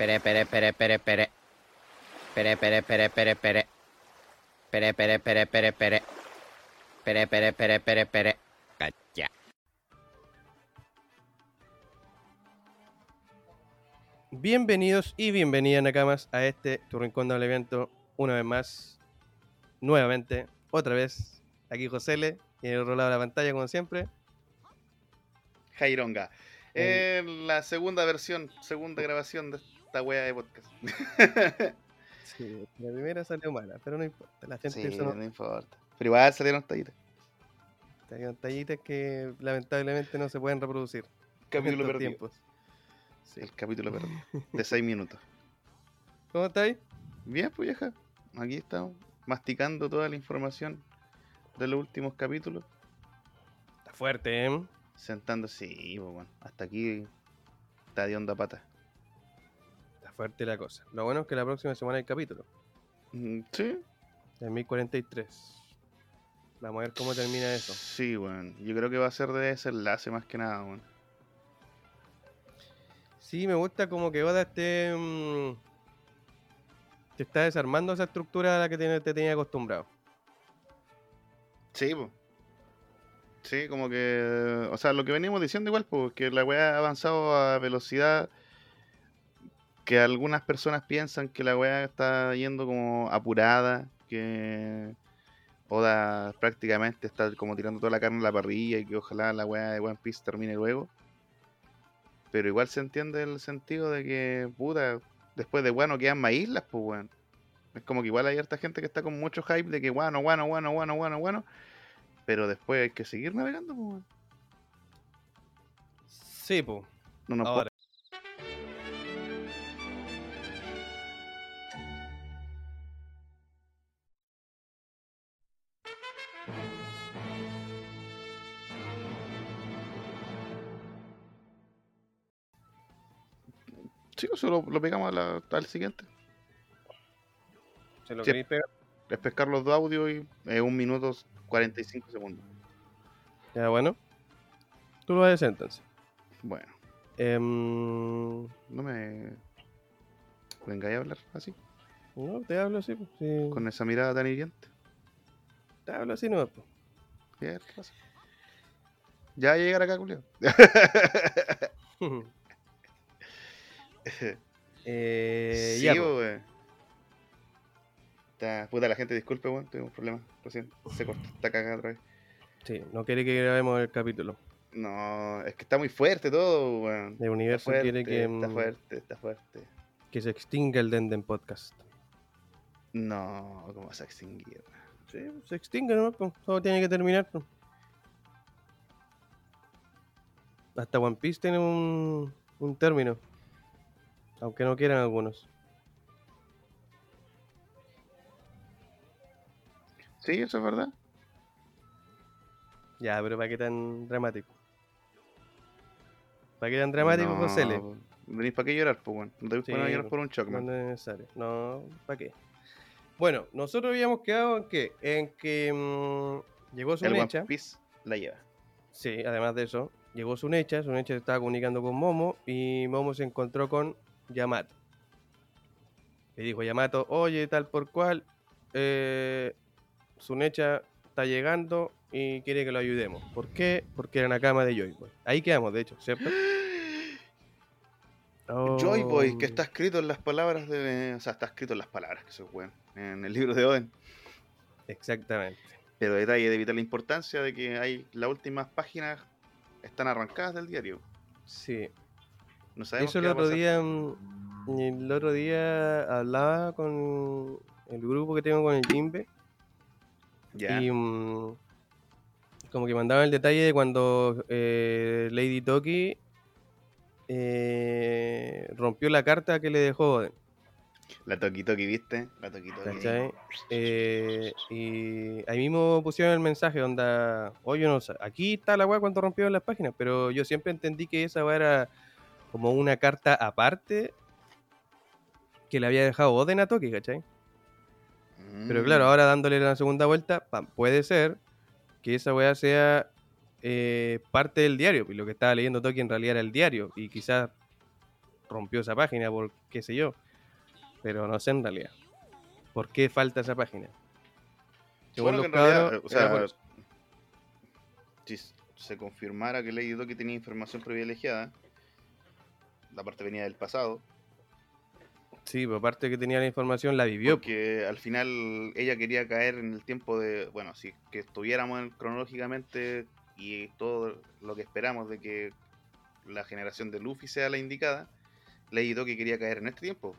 Pere, pere, pere, pere, pere. Pere, pere, pere, pere, pere. Pere, pere, pere, pere, pere. Pere, pere, pere, pere, pere. Cacha. Bienvenidos y bienvenidas, Nakamas, a este tu rincón del evento. Una vez más, nuevamente, otra vez, aquí Josele, y en el otro lado de la pantalla, como siempre. Jaironga. Eh. Eh, la segunda versión, segunda grabación de esta wea de podcast. Sí, la primera salió mala, pero no importa. La gente sí, no, no importa. Pero igual salieron tallitas. hay tallitas que lamentablemente no se pueden reproducir. Capítulo perdido. tiempos. Sí. El capítulo perdido. De 6 minutos. ¿Cómo estáis? Bien, pues vieja. Aquí estamos. Masticando toda la información de los últimos capítulos. Está fuerte, ¿eh? Sentando, sí, pues bueno. Hasta aquí está de onda pata. Fuerte la cosa. Lo bueno es que la próxima semana hay capítulo. Mm, Sí, En 1043. Vamos a ver cómo termina eso. sí, bueno. Yo creo que va a ser de desenlace más que nada, bueno. Sí, me gusta como que Oda esté. mm, te está desarmando esa estructura a la que te, te tenía acostumbrado. Sí, pues. Sí, como que. O sea, lo que venimos diciendo igual, pues, que la weá ha avanzado a velocidad que algunas personas piensan que la weá está yendo como apurada, que Oda prácticamente está como tirando toda la carne a la parrilla y que ojalá la weá de One Piece termine luego. Pero igual se entiende el sentido de que, puta, después de bueno quedan más islas, pues weón. Es como que igual hay harta gente que está con mucho hype de que bueno, bueno, bueno, bueno, bueno, bueno. Pero después hay que seguir navegando, pues weón. Sí, pues. No nos lo, lo pegamos a la- al siguiente. ¿Se lo Sí. queréis pegar? Es pescar los dos audios y eh, un minuto 45 segundos. Ya, bueno. Tú lo vas a hacer entonces. Bueno, Em, no me vengáis a hablar así, no, te hablo así. pues, sí. con esa mirada tan hiriente. Te hablo así, no. pues. Ya, llegar acá, Julio. eh, sí, weón. Está- Puta, la gente, disculpe, weón, tuvimos un problema recién. Se cortó, está cagada otra vez. Sí, no quiere que grabemos el capítulo. No, es que está muy fuerte todo, weón. El universo fuerte, quiere que, está mm, fuerte, está fuerte. que se extinga el Denden Podcast. No, ¿cómo vas a extinguir? Sí, se extingue, ¿no? Pues, Todo tiene que terminar. Hasta One Piece tiene un, un término. Aunque no quieran algunos. Sí, eso es verdad. Ya, pero ¿para qué tan dramático? ¿Para qué tan dramático, José? No, Venís para qué llorar, pues, weón. No te Sí, llorar por un shock, No es necesario. No, ¿para qué? Bueno, nosotros habíamos quedado en que, en que mm, llegó su. Piece la lleva. Sí, además de eso, llegó Sunecha, Sunecha se estaba comunicando con Momo y Momo se encontró con Yamato. Le dijo Yamato, oye, tal por cual, eh, Sunecha está llegando y quiere que lo ayudemos. ¿Por qué? Porque era una cama de Joy Boy. Ahí quedamos, de hecho, ¿cierto? Joy Boy, Oh, que está escrito en las palabras de. O sea, está escrito en las palabras, que bueno. En el libro de Oden. Exactamente. Pero detalle de vital importancia de que hay las últimas páginas están arrancadas del diario. Sí. No sabemos Eso el otro día, mm, el otro día hablaba con el grupo que tengo con el Jimbe Ya. y mm, como que mandaban el detalle de cuando eh, Lady Toki eh, rompió la carta que le dejó Oden, La Toki Toki, ¿viste? La Toki Toki. Eh, y ahí mismo pusieron el mensaje onda, oye, no sé, aquí está la weá cuando rompieron las páginas, pero yo siempre entendí que esa weá era como una carta aparte que le había dejado Oden a Toki, ¿cachai? Pero Mm. claro, ahora dándole la segunda vuelta, pam, puede ser que esa weá sea eh, parte del diario. Y lo que estaba leyendo Toki en realidad era el diario. Y quizás rompió esa página por qué sé yo. Pero no sé en realidad. ¿Por qué falta esa página? Según Bueno, los que en realidad, o sea, por si se confirmara que Lady Doki tenía información privilegiada, la parte venía del pasado, Sí, pues aparte que tenía la información, la vivió. porque al final ella quería caer en el tiempo de, bueno, si que estuviéramos en- cronológicamente y todo lo que esperamos de que la generación de Luffy sea la indicada, Lady Doki quería caer en este tiempo.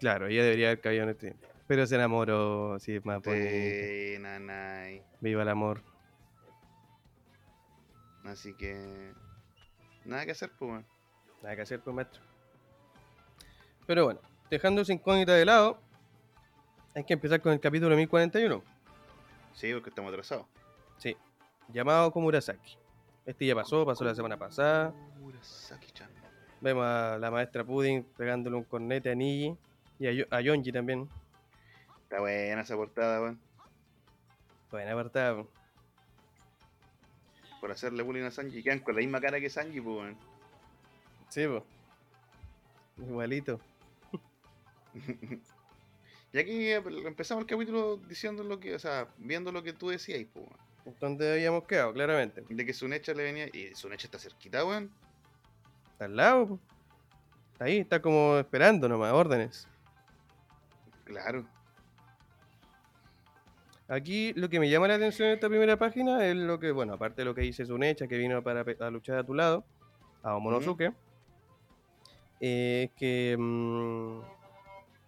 Claro, ella debería haber caído en este tiempo. Pero se enamoró, es más. De Nanai. Viva el amor. Así que nada que hacer, pues. Nada que hacer, pues, maestro. Pero bueno, dejando esa incógnita de lado, hay que empezar con el capítulo 1041. Sí, porque estamos atrasados. Sí, llamado Komurasaki. Este ya pasó, pasó la semana pasada. Murasaki-chan. Vemos a la maestra Pudding pegándole un cornete a Niji y a, Yo- a Yonji también. Está buena esa portada, weón. Buena apartada. Por hacerle bullying a Sanji. Quedan con la misma cara que Sanji, pues, weón. Sí, pues. Igualito. Y aquí eh, empezamos el capítulo diciendo lo que, o sea, viendo lo que tú decías, pues. Donde habíamos quedado, claramente. De que Sunecha le venía. Y Sunecha está cerquita, weón. Está al lado. po. Está ahí, está como esperando nomás, órdenes. Claro. Aquí lo que me llama la atención en esta primera página es lo que, bueno, aparte de lo que dice Sunecha, que vino para a luchar a tu lado, a Momonosuke, es que mm,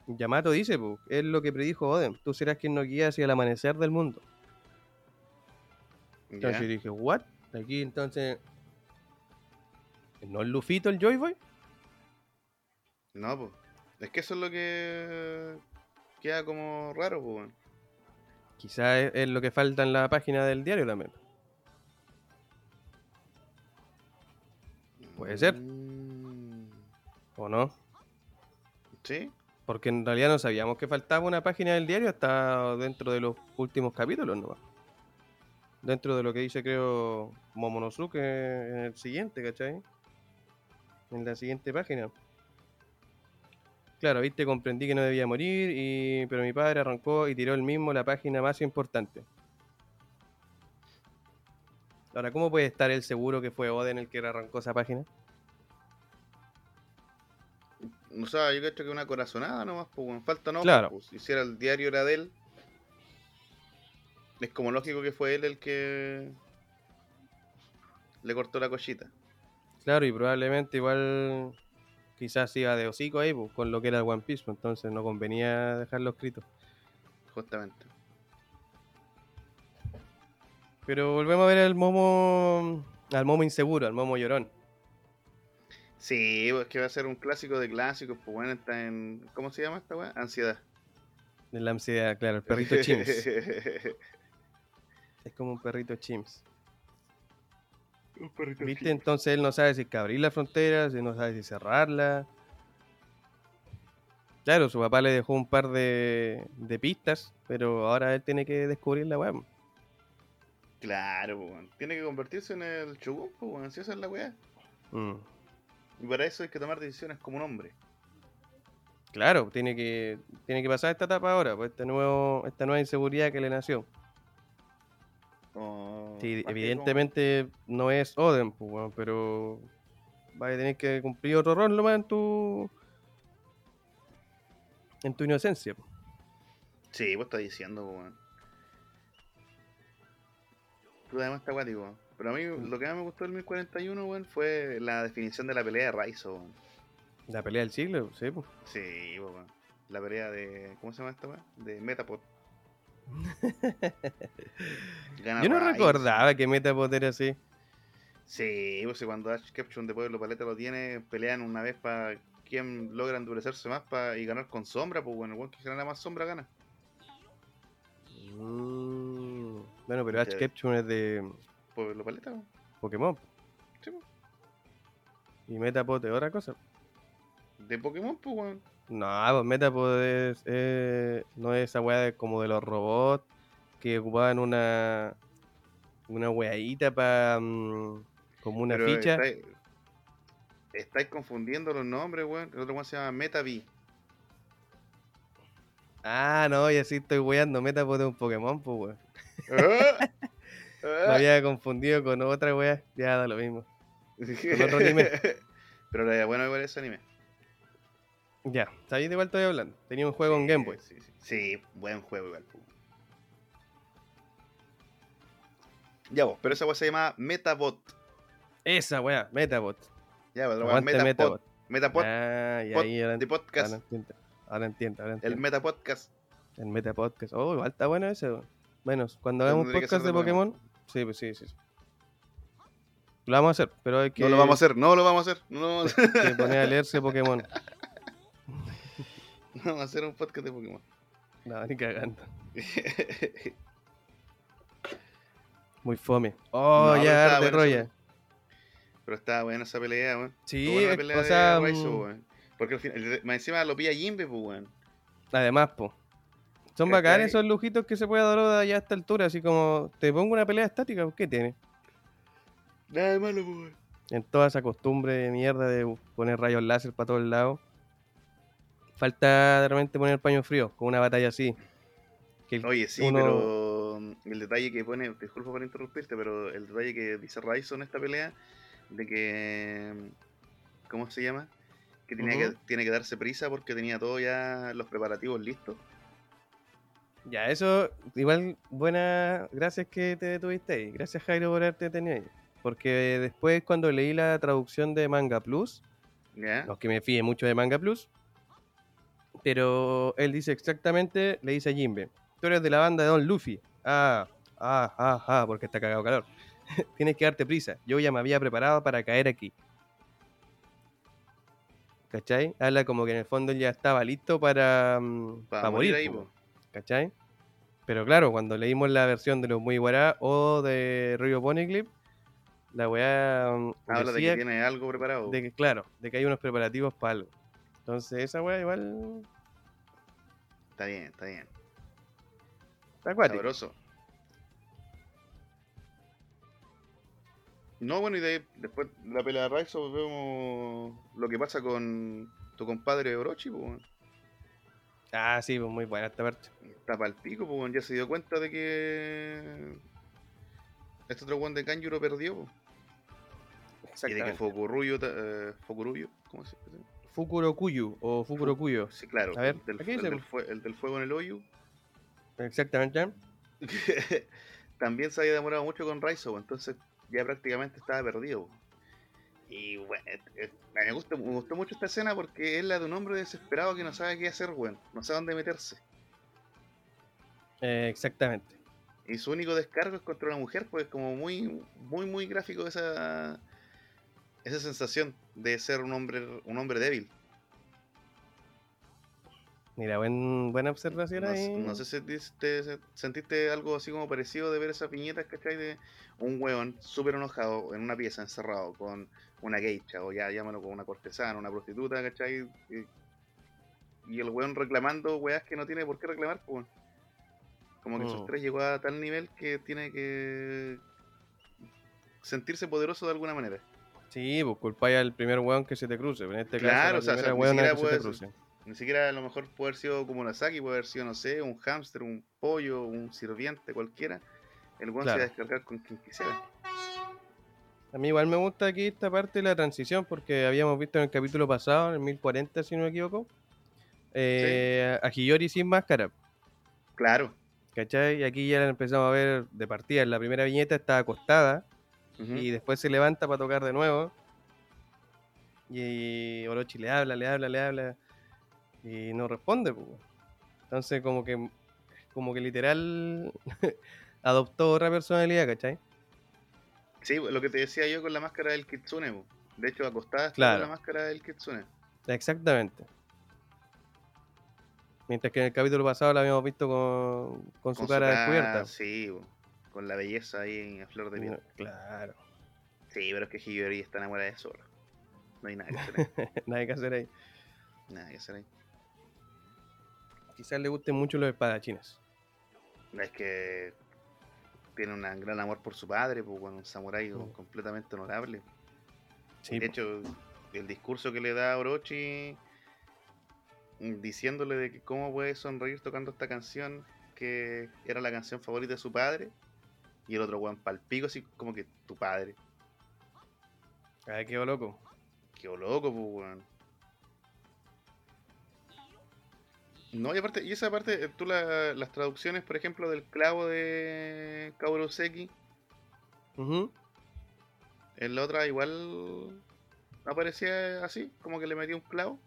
Yamato dice, es lo que predijo Oden, tú serás quien nos guía hacia el amanecer del mundo. Entonces yo dije, ¿what? Aquí entonces... ¿No es Lufito el Joy Boy? No, pues. Es que eso es lo que queda como raro, pues. Quizás es, es lo que falta en la página del diario también. Puede ser. ¿O no? Sí, Porque en realidad no sabíamos que faltaba una página del diario hasta dentro de los últimos capítulos nomás. Dentro de lo que dice, creo, Momonosuke en el siguiente, ¿cachai? En la siguiente página. Claro, viste, comprendí que no debía morir, y... pero mi padre arrancó y tiró el mismo la página más importante. Ahora, ¿cómo puede estar el seguro que fue Oden el que arrancó esa página? O sea, yo creo que una corazonada nomás, pues, weón. Falta no, Claro. pues, hiciera el diario era de él. Es como lógico que fue él el que le cortó la cochita. Claro, y probablemente igual quizás iba de hocico ahí, pues, con lo que era el One Piece, pues, entonces no convenía dejarlo escrito. Justamente. Pero volvemos a ver al momo, al momo inseguro, al momo llorón. Sí, pues que va a ser un clásico de clásicos, pues bueno, está en. ¿Cómo se llama esta weá? Ansiedad. De la ansiedad, claro, el perrito Chims. es como un perrito Chims. un perrito ¿Viste? Entonces él no sabe si es que abrir la frontera, si no sabe si cerrarla. Claro, su papá le dejó un par de, de pistas, pero ahora él tiene que descubrir la web. Claro, pues weón. Tiene que convertirse en el Shogun, pues weón, si esa es la weá. Mm. Y para eso hay que tomar decisiones como un hombre. Claro, tiene que, tiene que pasar esta etapa ahora, pues este nuevo, esta nueva inseguridad que le nació. O- Sí, evidentemente no es Oden, pues, pero vas a tener que cumplir otro rol nomás en tu en tu inocencia. pues. Sí, pues está diciendo, pues. Tú además está acuático. Pero a mí Mm. lo que más me gustó del 1041, weón, fue la definición de la pelea de Raizo, weón. La pelea del siglo, sí, pues. Sí, weón. La pelea de. ¿Cómo se llama esta weá? De Metapod. Yo no Raizo. recordaba que Metapod era así. Sí, pues cuando Ash Ketchum de Pueblo Paleta lo tiene, pelean una vez para quién logra endurecerse más pa- y ganar con sombra, pues bueno, el weón que genera más sombra gana. Mm, Bueno, pero Ash Ya. Ketchum es de Pueblo Paleta. Pokémon. Sí, pues. Y Metapod es otra cosa. De Pokémon, pues weón. No, pues Metapod es, eh, no es esa weá como de los robots que ocupaban una una weadita para como una Pero ficha. está- estáis confundiendo los nombres, weón. El otro weón se llama Metavi. Ah, no, ya sí estoy weando. Metapod de un Pokémon, pues, weón. Ah, Me ah. había confundido con otra wea. Ya da lo mismo. Con otro anime. Pero era bueno igual ese anime. Ya, ¿sabéis de cuál estoy hablando? Tenía un juego en Game Boy. Sí, sí, sí, buen juego igual. Ya vos, pero esa weá se llama Metabot. Esa wea, Metabot. Ya, pues, la weá Aguante Metapod. Ah, y pod- ahí ahora, de podcast. ahora entiendo. Ahora entiendo, ahora El entiendo. Metapodcast. El Metapodcast. Oh, igual está bueno ese. Bueno, cuando hagamos podcast de de Pokémon. Sí, pues sí, sí. Lo vamos a hacer, pero hay que, No lo vamos a hacer, no lo vamos a hacer. No lo vamos a hacer. que poner a leerse Pokémon. No vamos a hacer un podcast de Pokémon. No, ni cagando. Muy fome. Oh, No, ya, bueno Roya. Pero estaba buena esa pelea, weón. Sí, buena la pelea o sea, de Raizo, mm. Porque al final, más encima lo pilla Jimbe, pues, weón. Además, po. Son bacanes esos lujitos que se puede dar ya a esta altura, así como te pongo una pelea estática, ¿qué tiene? Nada de malo, pues. En toda esa costumbre de mierda de poner rayos láser para todos lados. Falta de repente poner paño frío con una batalla así. Que Oye, sí, uno- pero el detalle que pone, disculpa por interrumpirte, pero el detalle que dice Raizo en esta pelea, de que, ¿cómo se llama? Que, tenía que tiene que darse prisa porque tenía todo ya los preparativos listos. Ya, eso, igual, buena, gracias que te detuviste ahí. Gracias Jairo por haberte detenido ahí. Porque después cuando leí la traducción de Manga Plus, es que me fíe mucho de Manga Plus, pero él dice exactamente, le dice a Jimbe, tú eres de la banda de Don Luffy. Ah, ah, ah, ah, porque está cagado calor. Tienes que darte prisa. Yo ya me había preparado para caer aquí. ¿Cachai? Habla como que en el fondo él ya estaba listo para, mm, Para para morir morir. ahí. ¿Cachai? Pero claro, cuando leímos la versión de los Muy Guará o de Río Poneglyph, la weá mm, Habla de que tiene algo preparado. de que, claro, de que hay unos preparativos para algo. Entonces, esa weá igual Está bien, está bien. está acuática. Sabroso. No, bueno, y de ahí, después de la pelea de Raizo vemos lo que pasa con tu compadre Orochi, pues. Ah, sí, pues muy buena esta parte. Está pa'l pico, pues, ya se dio cuenta de que este otro one de Kanjuro perdió, pues. Y de que ta- eh, ¿cómo se llama? Fukurokuyu o Fukurokuyo. Sí, claro, A ver, el, del, el fue- el del fuego en el hoyo. Exactamente. también se había demorado mucho con Raizo, pues, entonces ya prácticamente estaba perdido. Y bueno, eh, eh, me, gusta, me gustó mucho esta escena porque es la de un hombre desesperado que no sabe qué hacer, weón. No sabe dónde meterse. Eh, exactamente. Y su único descargo es contra una mujer, pues como muy, muy, muy gráfico esa, esa sensación de ser un hombre, un hombre débil. Mira, buen, buena observación No, ahí. no sé si te- se- sentiste algo así como parecido de ver esas viñetas, ¿cachai? De un weón súper enojado en una pieza encerrado con una geisha o ya llámalo con una cortesana, una prostituta, ¿cachai? Y, y el weón reclamando weas que no tiene por qué reclamar, pues. Como que su Mm. estrés llegó a tal nivel que tiene que sentirse poderoso de alguna manera. Sí, pues culpáis al primer weón que se te cruce. En este Claro, o caso, sea, o ni siquiera que se cruce. Ni siquiera a lo mejor puede haber sido como Nasaki, puede haber sido, no sé, un hámster, un pollo, un sirviente, cualquiera. El weón se va a descargar con quien quisiera. A mí igual me gusta aquí esta parte de la transición porque habíamos visto en el capítulo pasado, en el 1040 si no me equivoco, eh, a Hiyori sin máscara, Claro. ¿cachai? Y aquí ya la empezamos a ver de partida. En la primera viñeta está acostada y después se levanta para tocar de nuevo. Y Orochi le habla, le habla, le habla y no responde. pues. Entonces como que como que literal adoptó otra personalidad, ¿cachai? Sí, lo que te decía yo con la máscara del Kitsune. po. De hecho, acostada está Claro. con la máscara del Kitsune. Exactamente. Mientras que en el capítulo pasado la habíamos visto con, con su cara descubierta. Sí, po. con la belleza ahí a flor de piel. No, claro. Sí, pero es que Hiyori está enamorada de Zoro. No hay nada que hacer ahí. Nada que hacer ahí. nada que hacer ahí. Quizás le gusten mucho los espadachines. Es que tiene un gran amor por su padre, pues, bueno, un samurái Mm. completamente honorable. Sí, de hecho, el discurso que le da a Orochi diciéndole de que cómo puede sonreír tocando esta canción que era la canción favorita de su padre y el otro weón palpico así como que tu padre. Ay, quedó loco. Qué loco, pues weón. No, y aparte, y esa parte, eh, tú la- las traducciones, por ejemplo, del clavo de Kauroseki, Ujú. en la otra igual aparecía así, como que le metía un clavo.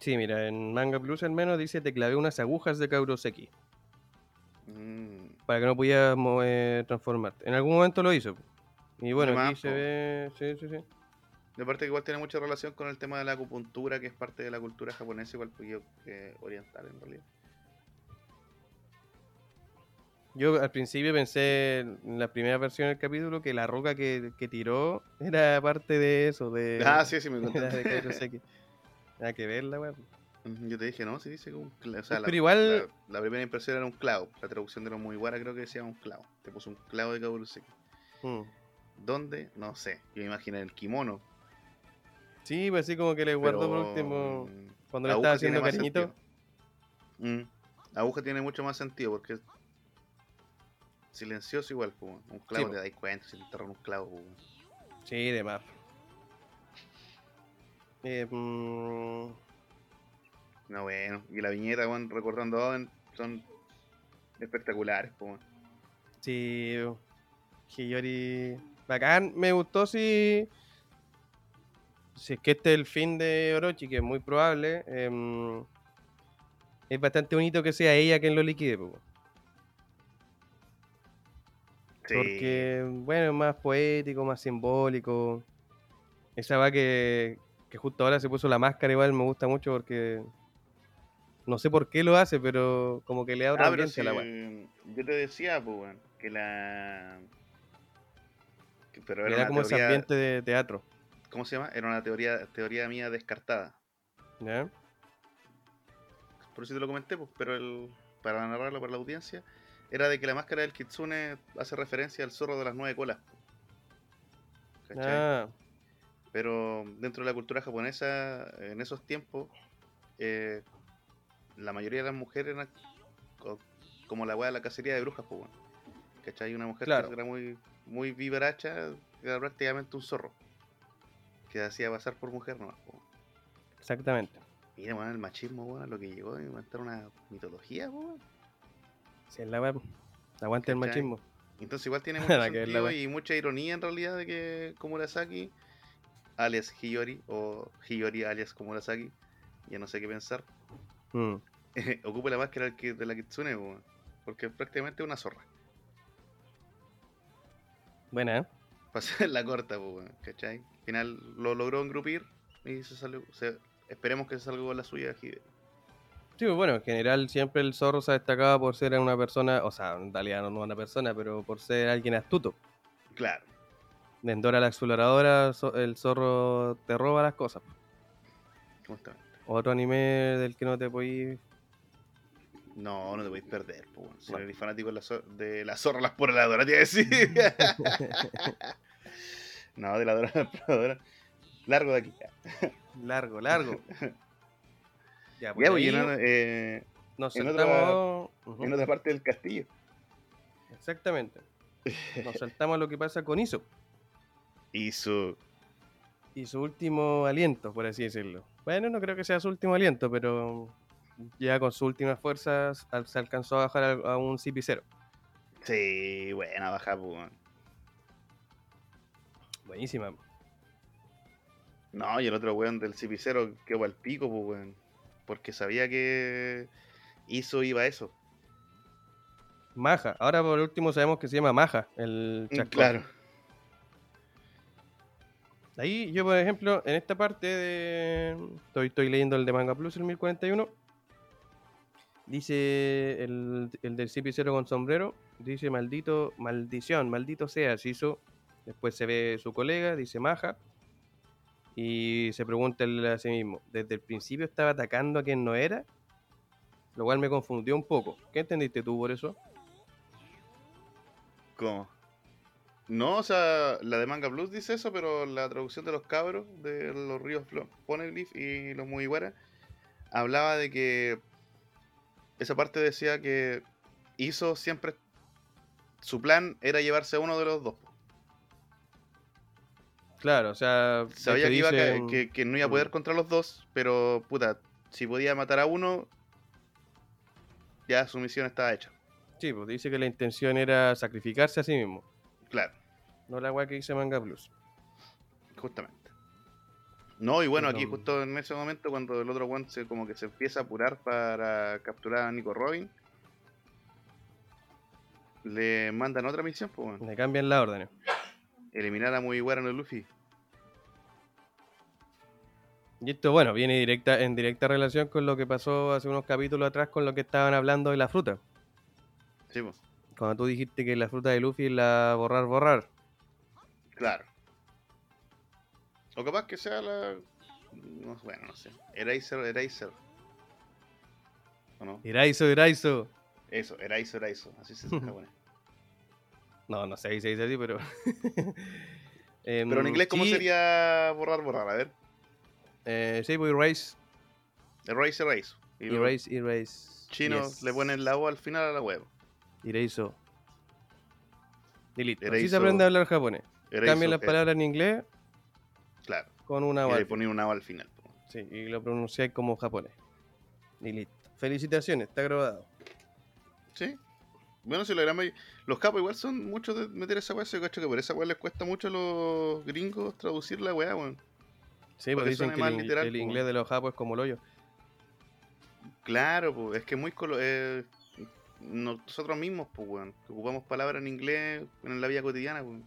Sí, mira, en Manga Plus al menos dice te clavé unas agujas de Kauroseki Mm, para que no pudieras eh, transformarte. En algún momento lo hizo. Y bueno, aquí se ve... Sí, sí, sí. Y aparte que igual tiene mucha relación con el tema de la acupuntura, que es parte de la cultura japonesa, igual que oriental en realidad. Yo al principio pensé en la primera versión del capítulo que la roca que, que tiró era parte de eso, de... ah, sí, sí, me de contaste. Kauroseki. Nada que verla, weón. Ujú, Yo te dije, no, sí dice que un clavo. O sea, la, Pero igual- la, la primera impresión era un clavo. La traducción de los Mugiwara creo que decía un clavo. Te puso un clavo de Kaburuseki. Mm. ¿Dónde? No sé. Yo me imaginé el kimono. Sí, pues así como que le guardó por último mm, cuando le estaba haciendo cariñito. Mm, Aguja tiene mucho más sentido porque silencioso igual. pues, Un clavo po. te das cuenta si te enterran un clavo. pues. Sí, de más. Eh, mm, No, bueno. Y la viñeta, weón, recordando son espectaculares. pues, sí, Hiyori. Bacán, me gustó si. Si es que este es el fin de Orochi, que es muy probable. em, es bastante bonito que sea ella quien lo liquide, Sí. Porque, bueno, es más poético, más simbólico. Esa va que, que justo ahora se puso la máscara, igual me gusta mucho porque. No sé por qué lo hace, pero como que le da otra Ah, a la weá. yo te decía, pues, weón, que la... que- pero era como ese teoría, ambiente de teatro. ¿Cómo se llama? Era una teoría, teoría mía descartada. ¿ya? Por eso te lo comenté, pues, pero el, para narrarlo para la audiencia, era de que la máscara del Kitsune hace referencia al zorro de las nueve colas. ¿Cachai? Ah, Pero dentro de la cultura japonesa, en esos tiempos, eh, la mayoría de las mujeres eran co- como la weá de la cacería de brujas, pues, weón. ¿Cachai? Una mujer Claro. que era muy, muy vivaracha, era prácticamente un zorro. Que se hacía pasar por mujer nomás, exactamente. Mira, weón, el machismo, weón, lo que llegó a inventar una mitología, weón. Si es la web. Aguante el machismo. Entonces igual tiene mucho sentido y mucha ironía en realidad de que Komurasaki, alias Hiyori, o Hiyori alias Komurasaki, ya no sé qué pensar, Mm. ocupe la máscara de la Kitsune, po, porque es prácticamente una zorra. Buena, ¿eh? Para hacer la corta, weón, ¿cachai? Al final lo logró engrupir y se salió, se- esperemos que se salga con la suya Hide. Sí, pues bueno, en general siempre el zorro se ha destacado por ser una persona, o sea, en realidad no una persona, pero por ser alguien astuto. Claro, En Dora la exploradora, el zorro te roba las cosas. justamente. Otro anime del que no te podís. No, no te podéis perder, weón. Si Bueno. eres fanático de la, zo- de la zorra, las por la Dora, te iba a decir. no, de la Dora, la. Largo de aquí. largo, largo. ya, pues, y en, eh, nos en saltamos. Ujú, en otra parte del castillo. Exactamente. Nos saltamos a lo que pasa con Iso Hizo. y su último aliento, por así decirlo. Bueno, no creo que sea su último aliento, pero ya con sus últimas fuerzas se alcanzó a bajar a, a un CP0. Sí, buena baja, pues. Buenísima. No, y el otro weón del CP0 quedó al pico, pues, weón. Porque sabía que hizo iba eso. Maja. Ahora por último sabemos que se llama Maja, el chascón. Mm, Claro. Ahí yo, por ejemplo, en esta parte de... Estoy, estoy leyendo el de Manga Plus, el 1041. Dice el, el del CP0 con sombrero. Dice maldito, maldición, maldito sea, se hizo. Después se ve su colega, dice Maja. Y se pregunta a sí mismo, ¿desde el principio estaba atacando a quien no era? Lo cual me confundió un poco. ¿Qué entendiste tú por eso? ¿Cómo? No, o sea, la de Manga Blues dice eso, pero la traducción de los cabros de los ríos Poneglyph y los Mugiwara hablaba de que esa parte decía que hizo siempre su plan era llevarse a uno de los dos. Claro, o sea. Sabía que, iba a que, que no iba a poder contra los dos, pero puta, si podía matar a uno, ya su misión estaba hecha. Sí, pues dice que la intención era sacrificarse a sí mismo. Claro, No la weá que dice Manga Plus. justamente. No, y bueno, aquí justo en ese momento cuando el otro one se como que se empieza a apurar para capturar a Nico Robin, le mandan otra misión, pues. Le cambian las órdenes. eliminar a Mugiwara no Luffy. Y esto, bueno, viene directa, en directa relación con lo que pasó hace unos capítulos atrás con lo que estaban hablando de la fruta. Sí, pues, Cuando tú dijiste que la fruta de Luffy es la borrar, borrar. claro. O capaz que sea la... no, bueno, no sé. Eraser, Eraser. ¿O no? Iraizo, Iraizo. Eso, Eraizo, Eraizo. Así se dice en japonés. No, no sé se dice así, pero. Em, Pero en inglés, ¿cómo sí, sería borrar, borrar? A ver. Eh, sí, pues erase, Erase, Erase. Y erase, erase. chinos yes. le ponen la O al final a la web. Iraizo. Y listo. Así Iraizo. se aprende a hablar japonés. Cambian las palabras en inglés. Con una Y le ponen una O al final. po. Sí, y lo pronunciáis como japonés. Y listo. Felicitaciones, está grabado. ¿Sí? Bueno, si lo gran Los capos igual son muchos de meter esa weá. Cacho que por esa weá les cuesta mucho a los gringos traducir la weá, weón. Sí, pues Porque dicen que más el, literal, el inglés de los japos es como el hoyo. Claro, pues, es que muy colo eh, nosotros mismos, pues, weón, ocupamos palabras en inglés en la vida cotidiana, pues,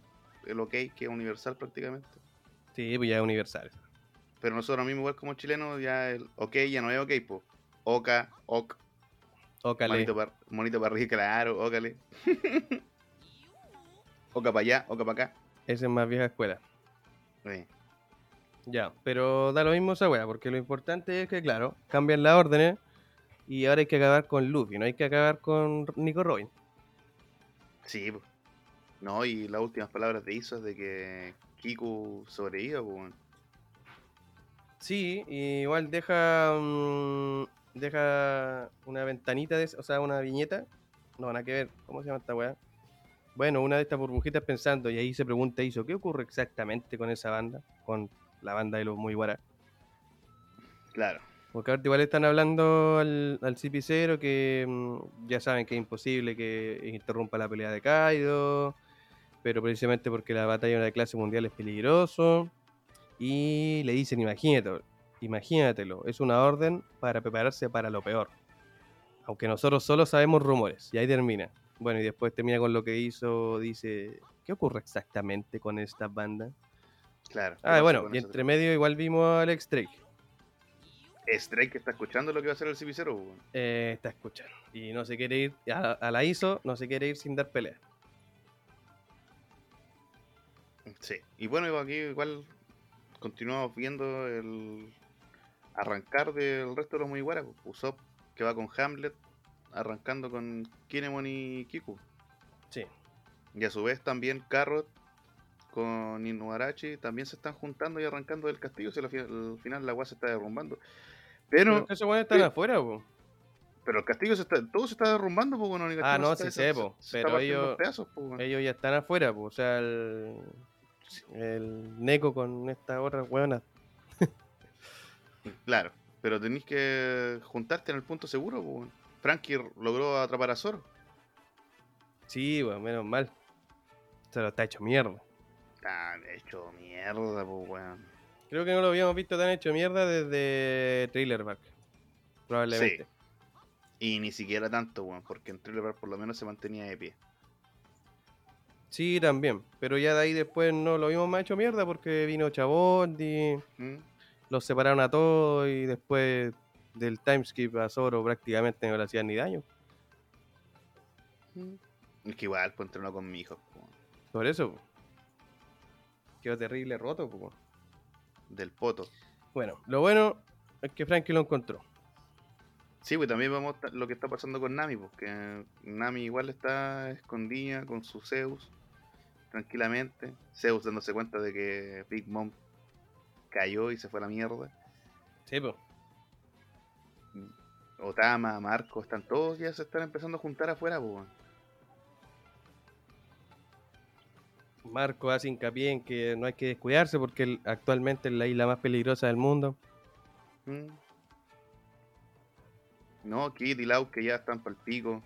el ok, que es universal prácticamente. Sí, pues ya es universal. Pero nosotros mismos, igual como chilenos, ya el ok ya no es ok, pues. Oca, ok, Ócale. monito para monito arriba, claro, ócale. oca para allá, oca para acá. Esa es más vieja escuela. Sí. Ya, pero da lo mismo esa wea, porque lo importante es que, claro, cambian las órdenes y ahora hay que acabar con Luffy, no hay que acabar con Nico Robin. Sí. No, y las últimas palabras de Iso es de que Kiku sobreviva, pues. Sí, igual deja mm, deja una ventanita, de, o sea, una viñeta. No, nada que ver. ¿Cómo se llama esta weá? Bueno, una de estas burbujitas pensando, y ahí se pregunta Iso, ¿qué ocurre exactamente con esa banda? Con la banda de los Mugiwara. Claro. Porque ahorita igual están hablando al, al cipicero que mm, ya saben que es imposible que interrumpa la pelea de Kaido, pero precisamente porque la batalla de clase mundial es peligroso. Y le dicen, imagínate, imagínatelo, es una orden para prepararse para lo peor. Aunque nosotros solo sabemos rumores, y ahí termina. Bueno, y después termina con lo que hizo, dice, ¿qué ocurre exactamente con esta banda? Claro. ¿qué Ah, bueno, y entre medio igual vimos a Alex Drake. Que está escuchando lo que va a hacer el Cipicero, weón. Eh, está escuchando. Y no se quiere ir a, a la ISO, no se quiere ir sin dar pelea. Sí. Y bueno, aquí igual continuamos viendo el arrancar del resto de los Mugiwara. pues, Usopp que va con Hamlet, arrancando con Kinemon y Kiku. Sí. Y a su vez también Carrot con Inuarashi también se están juntando y arrancando del castillo. Si al fi- al final la agua se está derrumbando. Pero, Pero, esos están eh, afuera, po. pero el castillo se está, todo se está derrumbando, pues bueno, Ah, no, se sí sé, se- po, pero ellos- pedazos, po. Ellos ya están afuera, po. O sea, el, el Neko con esta otra huevona. Claro, pero tenéis que juntarte en el punto seguro. weón. Frankie logró atrapar a Zoro. Sí, bueno, menos mal. Se lo está hecho mierda. Ah, hecho mierda, pues weón. Creo que no lo habíamos visto tan hecho mierda desde Trailer Park. Probablemente. Y ni siquiera tanto, weón, porque en Thriller Bark por lo menos se mantenía de pie. Sí, también. Pero ya de ahí después no lo vimos más hecho mierda porque vino Chabondi. ¿Mm? los separaron a todos y después del timeskip a Zoro prácticamente no le hacían ni daño. Es que igual, pues entrenó con mi hijo, po. Por eso. po. Quedó terrible roto. po. del poto. Bueno, lo bueno es que Frankie lo encontró. Sí, pues también vemos ta- lo que está pasando con Nami, porque Nami igual está escondida con su Zeus, tranquilamente. Zeus dándose cuenta de que Big Mom cayó y se fue a la mierda. Sí, pues. Otama, Marco, están todos ya se están empezando a juntar afuera, pues. Marco hace hincapié en que no hay que descuidarse porque actualmente es la isla más peligrosa del mundo. Mm. No, Kid y Lau que ya están para el pico.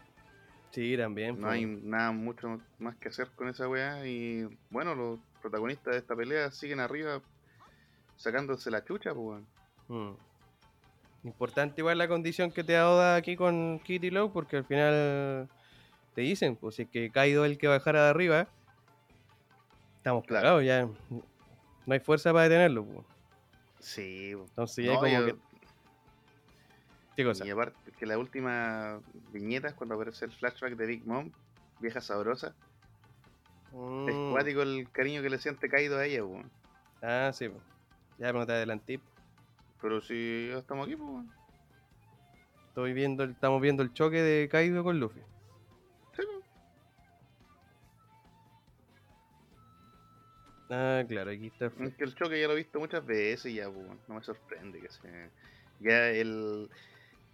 Sí, también. No pues. hay nada mucho más que hacer con esa weá. Y bueno, los protagonistas de esta pelea siguen arriba sacándose la chucha, pues. weón. Mm. Importante igual la condición que te ha dado aquí con Kitty Low, porque al final te dicen, pues si es que Kaido es el que bajara de arriba, estamos Claro. claros, ya no hay fuerza para detenerlo. pues. Sí. Entonces ya No, como yo- que... ¿Qué cosa? Y aparte que la última viñeta cuando aparece el flashback de Big Mom, vieja sabrosa, es Mm. cuático el cariño que le siente Kaido a ella, weón. Ah, sí, pues. ya no te adelanté. Pero si ya estamos aquí, pues. weón. Estoy viendo, el- estamos viendo el choque de Kaido con Luffy. Sí. Ah, claro, aquí está. el. Es que el choque ya lo he visto muchas veces y ya, pues, no me sorprende que se... Ya el...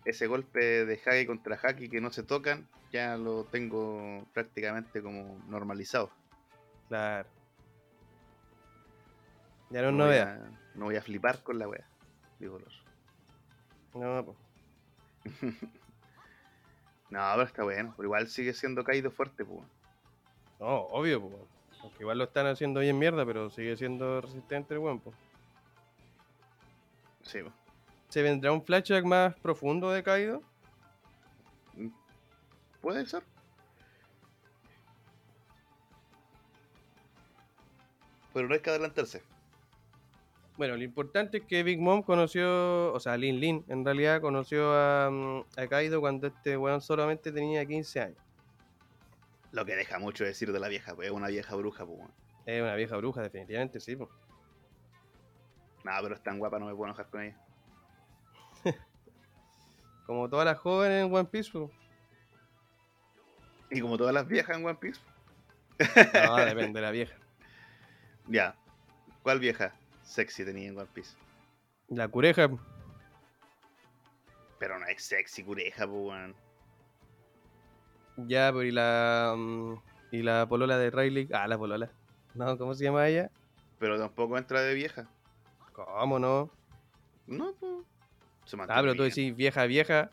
Ese golpe de Haki contra Haki que no se tocan, ya lo tengo prácticamente como normalizado. Claro. Ya no no, voy a, no voy a flipar con la wea, digo los. No, pues. No, pero está bueno, pero igual sigue siendo Kaido fuerte, pues. No, obvio, pues. Aunque igual lo están haciendo bien mierda, pero sigue siendo resistente el buen, pues. Sí, po. ¿Se vendrá un flashback más profundo de Kaido? puede ser. Pero no hay que adelantarse. Bueno, lo importante es que Big Mom conoció, o sea, Lin Lin en realidad conoció a, mm, a Kaido cuando este weón solamente tenía 15 años. Lo que deja mucho decir de la vieja, pues es una vieja bruja, pues. Es una vieja bruja, definitivamente, sí. pues. No, pero es tan guapa, no me puedo enojar con ella. Como todas las jóvenes en One Piece. pues. Y como todas las viejas en One Piece. No, depende de la vieja. Ya. ¿Cuál vieja sexy tenía en One Piece? La cureja, Pero no es sexy, cureja, pues, weón. ya, pero y la. mm, y la polola de Riley. Ah, la polola. No, ¿cómo se llama ella? Pero tampoco entra de vieja. ¿Cómo no? No, pues. Se Ah, pero tú bien. decís vieja, vieja.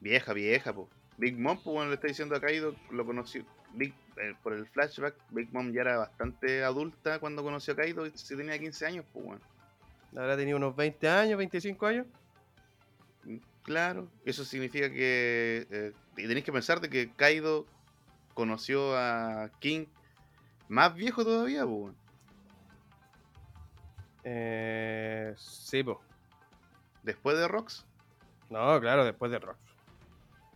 Vieja, vieja, pues. Big Mom, pues, bueno, le está diciendo a Kaido, lo conoció. Big, eh, por el flashback, Big Mom ya era bastante adulta cuando conoció a Kaido, y si tenía 15 años, pues, bueno. Habrá tenido unos 20 años, 25 años. Claro, eso significa que. eh, y tenéis que pensar de que Kaido conoció a King más viejo todavía, pues. Eh, sí, pues. Después de Rox. No, claro, después de Rock.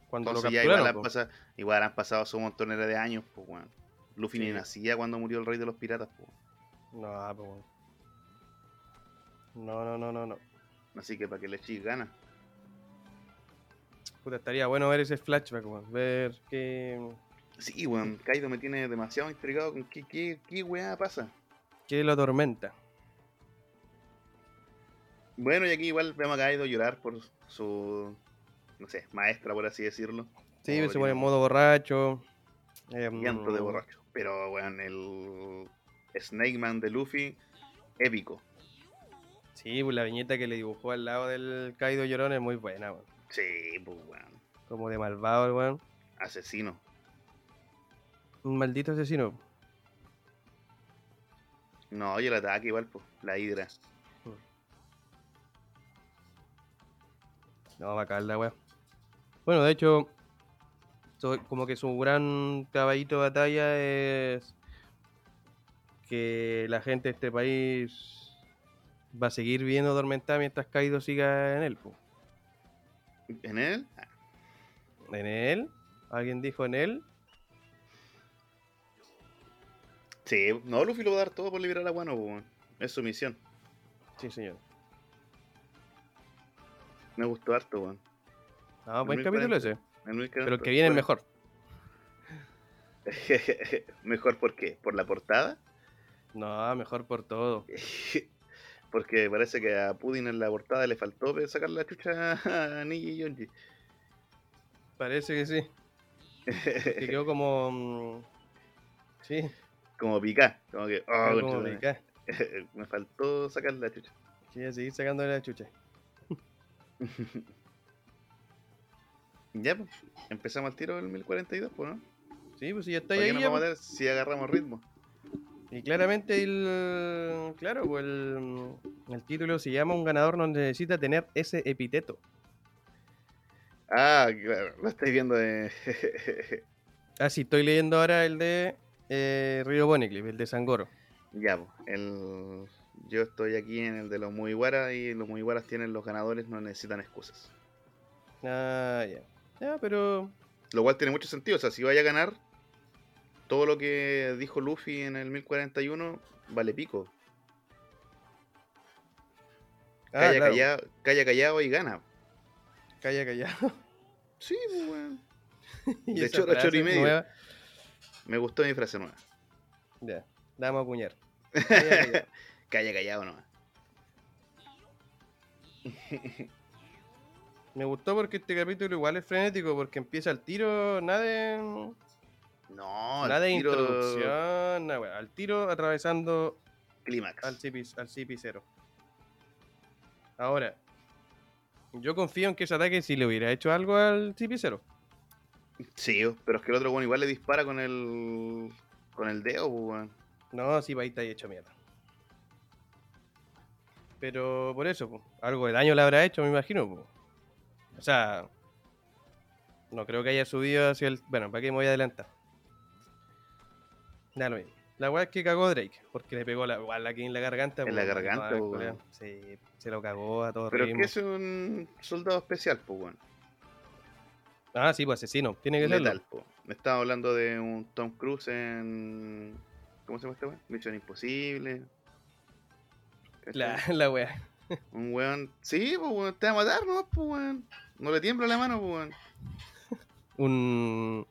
Cuando Entonces lo ya igual han, pasado, igual han pasado su montonera de años, pues, weón. Luffy ni nacía cuando murió el rey de los piratas, pues. No, pues. bueno. No, no, no, no, no. Así que para que le eches ganas. Puta, estaría bueno ver ese flashback, weón. Ver qué, Sí, weón, Kaido me tiene demasiado intrigado con qué, qué, qué weá pasa. qué lo atormenta. Bueno, y aquí igual vemos a Kaido llorar por su, no sé, maestra, por así decirlo. Sí, Oh, se pone en modo borracho. eh, Llanto de borracho. Pero, weón, el Snake Man de Luffy, épico. Sí, pues la viñeta que le dibujó al lado del Kaido llorón es muy buena, weón. Sí, pues, weón. Como de malvado el weón. Asesino. Un maldito asesino. No, y el ataque igual, pues, la hidra. No, bacán la weá. Bueno, de hecho, como que su gran caballito de batalla es que la gente de este país va a seguir viendo atormentada mientras Kaido siga en él. po. ¿En él? ¿En él? ¿Alguien dijo en él? Sí, no, Luffy lo va a dar todo por liberar a Wano. Es su misión. Sí, señor. Me gustó harto, weón. Ah, buen 1040. capítulo ese. El Pero el que viene es mejor. Mejor por qué? ¿Por la portada? No, mejor por todo. Porque parece que a Pudding en la portada le faltó sacar la chucha a Niji y Yonji. Parece que sí. Que quedó como. mm, Sí, Como picar. Como que. oh, como madre. Me faltó sacar la chucha. Quería seguir sacándole la chucha. Ya, pues. Empezamos al tiro del 1042, pues, ¿no? Sí, pues si ya está ¿Para ahí. nos ya, vamos a pues. dar si agarramos ritmo? Y claramente el. Claro, pues el, el título se llama Un ganador no necesita tener ese epíteto. Ah, claro. Lo estáis viendo de. Ah, sí, estoy leyendo ahora el de eh, Río Boniclip, el de Sangoro. ya, pues. El... Yo estoy aquí en el de los Mugiwara y los Mugiwaras tienen los ganadores, no necesitan excusas. Ah, ya. Ya, pero. Lo cual tiene mucho sentido. O sea, si vaya a ganar, todo lo que dijo Luffy en el 1041 vale pico. Ah, Calla, claro. callado, calla callado y gana. Calla, callado. Sí, pues. Y De a choro y medio. nueva, Me gustó mi frase nueva. Ya, damos a acuñar. Calla, callado. Calla callado nomás. Me gustó porque este capítulo igual es frenético, porque empieza el tiro, nada de, No, nada de tiro introducción, nada, weá, al tiro atravesando Clímax. al CP, al CP0. Ahora, yo confío en que ese ataque si le hubiera hecho algo al CP0. Sí, pero es que el otro bueno igual le dispara con el. con el dedo, pues, weón. No, sí, ahí está hecho mierda. Pero por eso, po, algo de daño le habrá hecho, me imagino. po. O sea, no creo que haya subido hacia el. Bueno, ¿para qué me voy a adelantar? Nada, lo mismo. La weá es que cagó Drake, porque le pegó la, igual aquí en la garganta. En po, la garganta, no, weón. Sí, se lo cagó a todo Pero es que es un soldado especial, pues, weón. Ah, sí, pues asino, tiene que serlo. Letal, po. Me estaba hablando de un Tom Cruise en. ¿Cómo se llama este weón? Misión Imposible. La, la weá. Un weón. Sí, pues, weón. Te va a matar, ¿no? Pues, weón. No le tiembla la mano, pues, weón. Un.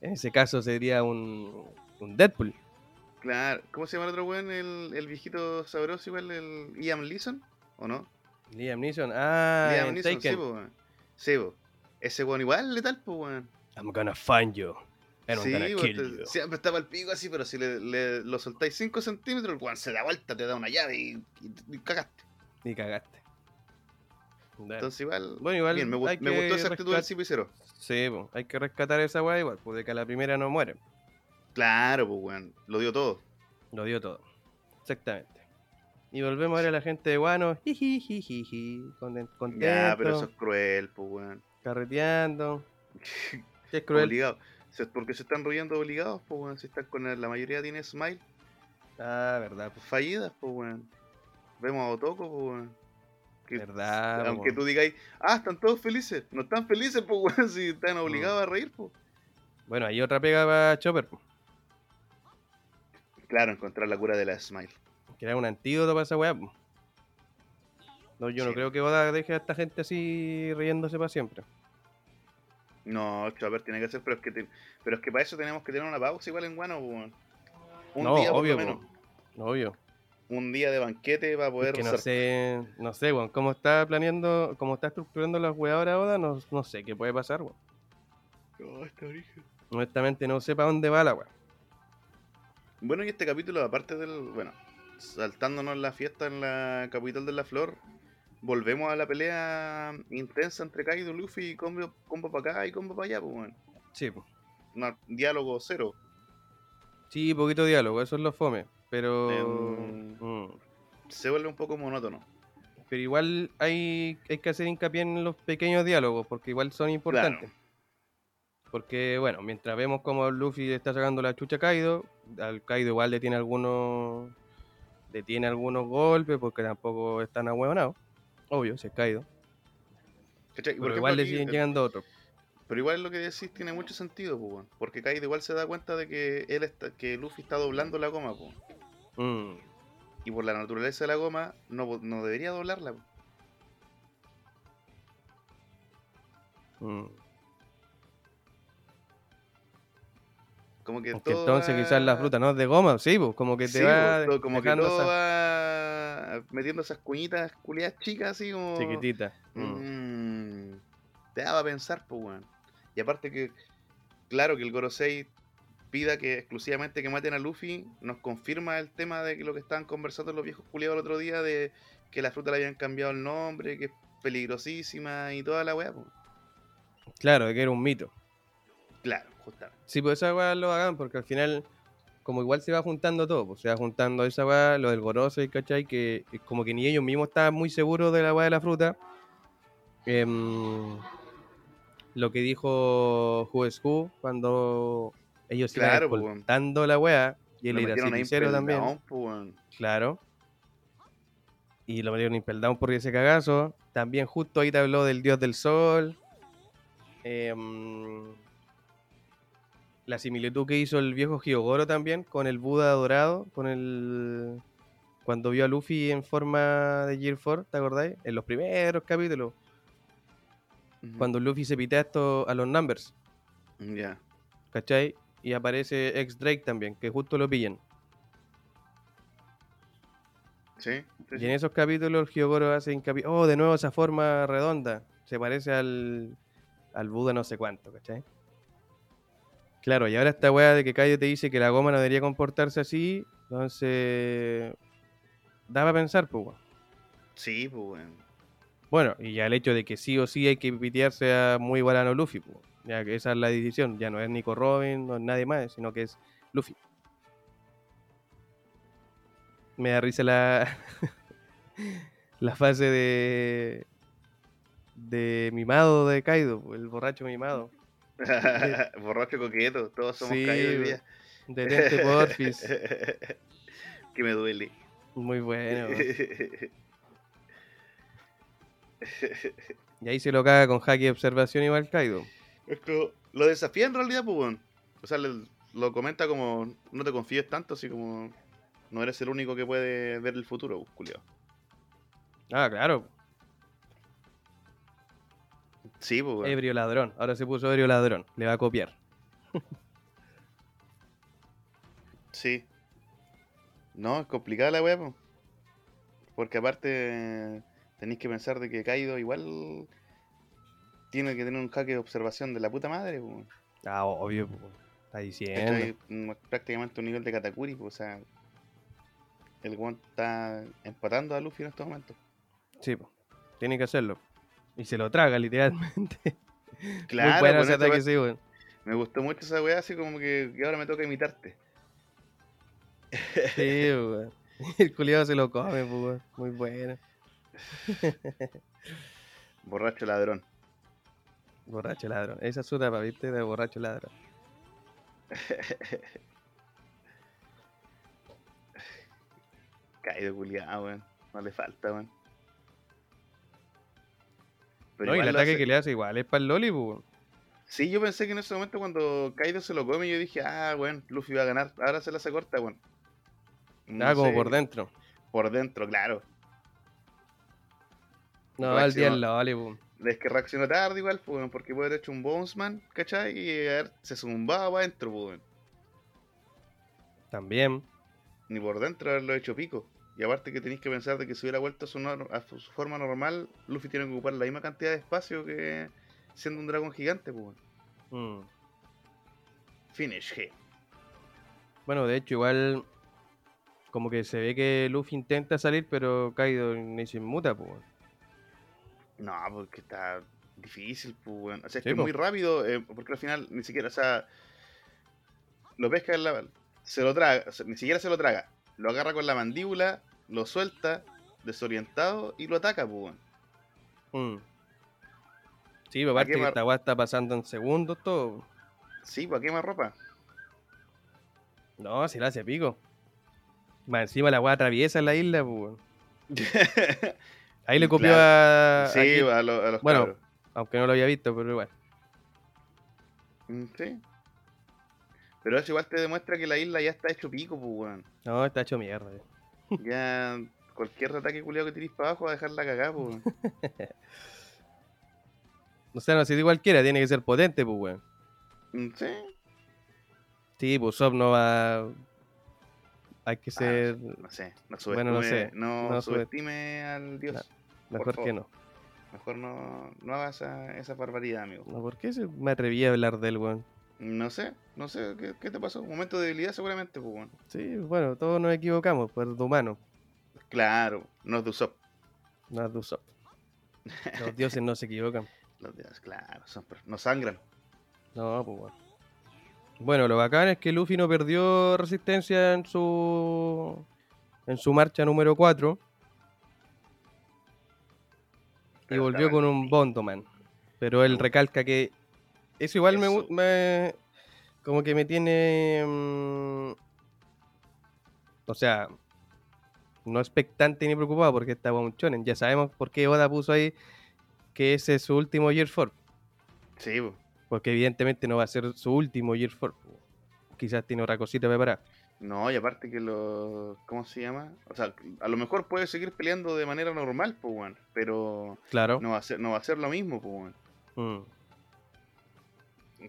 En ese caso sería un. Un Deadpool. Claro. ¿Cómo se llama el otro weón? El, el viejito sabroso, igual, el Ian Leeson, ¿o no? Liam Neeson. Ah, Liam Neeson, sí, pues, weón. Sí, pues. Ese weón igual letal, pues, weón. I'm gonna find you. And I'm Sí, pues, siempre estaba el pico así, pero si le, le- lo soltáis 5 centímetros, el weón se da vuelta, te da una llave y, y- y cagaste. Y cagaste. Entonces, igual. Bueno, igual bien, me, me gustó esa actitud del CP0. Sí, hay que rescatar esa weá igual, pues de que a la primera no muere. Claro, pues, weón. Lo dio todo. Lo dio todo. Exactamente. Y volvemos ahora a la gente de Guano. Jijijijiji. Conten- Contento. Ya, pero eso es cruel, pues, weón. Carreteando. Es cruel. Obligado. Porque se están riendo obligados, pues, weón. Si están con el- la mayoría tiene smile Ah, verdad, pues. fallidas, pues, weón. Vemos a Otoko, pues, weón. Que- Verdad, aunque tú digáis, ah, están todos felices. No están felices, pues, weón, si están obligados a reír, pues. Bueno, hay otra pega para Chopper, po, Claro, encontrar la cura de la smile. que era un antídoto para esa weá. No, yo no creo que Oda deje a esta gente así riéndose para siempre. No, Chopper tiene que ser, pero es que, te- pero es que para eso tenemos que tener una pausa igual en Guano, weón. Un no, día por obvio, lo menos. po. obvio. Un día de banquete para poder que no sé, no sé, weón, cómo está planeando, cómo está estructurando las weas ahora Oda, no, no sé qué puede pasar, weón. Oh, brígido. Honestamente no sé para dónde va la wea. Bueno, y este capítulo, aparte del. Bueno, saltándonos la fiesta en la capital de la flor, volvemos a la pelea intensa entre Kaido, Luffy y combo, combo para acá y combo para allá, pues, weón. Sí, po. No, diálogo cero. sí, poquito diálogo, eso es lo fome, pero Em. mm, Se vuelve un poco monótono. pero igual hay, hay que hacer hincapié en los pequeños diálogos, porque igual son importantes. Porque, bueno, mientras vemos como Luffy le está sacando la chucha a Kaido, al Kaido igual le tiene algunos. Le tiene algunos golpes, porque tampoco es tan ahueonado. Obvio, si es Kaido. ¿Cachai? Y por Pero igual le siguen eh, llegando otros. Pero igual lo que decís tiene mucho sentido, pues. Porque Kaido igual se da cuenta de que él está, que Luffy está doblando la goma, pues. Mm, Y por la naturaleza de la goma, no, no debería doblarla. po. mm. Como que todo entonces quizás la va- fruta no es de goma, sí, pues como que te Sí, va pues, todo- como que todo esa metiendo esas cuñitas culiadas chicas así como. chiquitita. Mm. Mm, te daba a pensar, pues, weón. Y aparte que, claro, que el Gorosei pida que exclusivamente que maten a Luffy, nos confirma el tema de lo que estaban conversando los viejos culiados el otro día de que la fruta le habían cambiado el nombre, que es peligrosísima y toda la weá, pues. Claro, de que era un mito. Claro, justamente. Sí, pues esa weá lo hagan porque al final, como igual se va juntando todo, pues se va juntando esa weá, lo del Gorosei, ¿cachai? Que como que ni ellos mismos estaban muy seguros de la weá de la fruta. Em, lo que dijo Who is Who cuando ellos iban Claro, pues, weón. escoltando la weá y él era sincero también. Pues. Claro. Y lo metieron Impel Down por ese cagazo. También justo ahí te habló del dios del sol. Em, la similitud que hizo el viejo Hyogoro también con el Buda dorado, con el... Cuando vio a Luffy en forma de Gear 4, ¿te acordáis? En los primeros capítulos. Cuando Luffy se pita esto a los numbers, Ya. ¿cachai? Y aparece ex Drake también, que justo lo pillan. Sí. sí, Y en esos capítulos Hyogoro hace hincapié, oh, de nuevo esa forma redonda, se parece al, al Buda no sé cuánto, ¿cachai? Claro, y ahora esta weá de que Kaido te dice que la goma no debería comportarse así, entonces... Daba a pensar, pues, weón. Sí, pues, weón. Bueno, y ya el hecho de que sí o sí hay que pitearse a muy igualano Luffy, pues. Ya que esa es la decisión, ya no es Nico Robin, no es nadie más, sino que es Luffy. Me da risa la, la fase de de mimado de Kaido, pues, el borracho mimado. Borracho coqueto, todos somos Sí, caídos hoy día. Detente porfis. que me duele. Muy bueno. Y ahí se lo caga con hack y observación igual Kaido. Es que lo desafía en realidad, pues. O sea, le- lo comenta como no te confíes tanto, así como no eres el único que puede ver el futuro, pues, culiao. Ah, claro. Sí, pues. Ebrio ladrón. Ahora se puso ebrio ladrón. Le va a copiar. Sí. No, es complicada la weá, po. Porque aparte tenéis que pensar de que Kaido igual tiene que tener un jaque de observación de la puta madre, po. Ah, obvio, po. Está diciendo. Mm, prácticamente un nivel de Katakuri, po, o sea, el weón está empatando a Luffy en estos momentos. Sí, po. Tiene que hacerlo. Y se lo traga, literalmente. Claro, Muy bueno ese ataque, sí, weón. me gustó mucho esa weá, así como que, que ahora me toca imitarte. Sí, weón. El culiado se lo come, po, weón. Muy bueno. Borracho ladrón. Borracho ladrón. Esa es su tapa, ¿viste? De borracho ladrón. Kaido culiado, weón. No le falta, weón. Pero no, y el ataque hace- que le hace igual es para el Loli, weón. Sí, yo pensé que en ese momento cuando Kaido se lo come, yo dije, ah, weón, Luffy va a ganar. Ahora se la hace corta, weón. No Ah, como sé, por dentro. Por dentro, claro. No, al día el Reaccionó. Loli, po. Es que reaccionó tarde igual, pues, porque puede haber hecho un Bonesman, ¿cachai? Y a ver, se zumbaba para adentro, pues. También. Ni por dentro haberlo hecho pico. Y aparte que tenéis que pensar de que si hubiera vuelto a su, a su forma normal, Luffy tiene que ocupar la misma cantidad de espacio que siendo un dragón gigante, pues. Mm. Finish him. Bueno, de hecho, igual. Como que se ve que Luffy intenta salir, pero Kaido ni se inmuta, pues. No, porque está difícil, pues. O sea, es Sí, que po. muy rápido, eh, porque al final ni siquiera, o sea, lo pesca, en la- se lo traga, o sea, ni siquiera se lo traga. Lo agarra con la mandíbula, lo suelta, desorientado y lo ataca, pues. Mm. Sí, pero aparte que esta weá está pasando en segundos todo. Sí, ¿para qué más ropa? No, si la hace pico. Más encima la weá atraviesa la isla, pues. Ahí le copió a. sí, a a, lo- a los Bueno. cabros. aunque no lo había visto, pero igual. Mm, Sí. Pero eso igual te demuestra que la isla ya está hecho pico, pues, weón. No, está hecho mierda. eh. Ya cualquier ataque culiado que tirís para abajo va a dejarla cagada, pues, weón. O sea, no sé de cualquiera, tiene que ser potente, pues, weón. Mm, Sí. Sí, pues Usopp no va. Hay que Ah, ser. No sé, no Bueno, no subestime, sé, no no sube- subestime al dios. No, mejor que no. Mejor no, no hagas esa, esa barbaridad, amigo. no. ¿Por qué se- me atreví a hablar del weón? No sé, no sé, ¿qué, qué te pasó? Un momento de debilidad seguramente, pues bueno. Sí, bueno, todos nos equivocamos, pues de humano, Claro, no es de Usopp. no es de Usopp. Los dioses no se equivocan. Los dioses, claro, son, no sangran. No, pues bueno. Bueno, lo bacán es que Luffy no perdió resistencia en su en su marcha número 4 y volvió con un Bondoman. Pero él recalca que eso igual me, Eso. me- como que me tiene mm, o sea, no expectante ni preocupado porque está un shonen. Ya sabemos por qué Oda puso ahí que ese es su último Year 4. Sí. Porque evidentemente no va a ser su último Year 4. Quizás tiene otra cosita preparada. No, y aparte que lo. ¿Cómo se llama? O sea, a lo mejor puede seguir peleando de manera normal, pues bueno. Pero Claro. no va a ser, no va a ser lo mismo, pues bueno. Mm.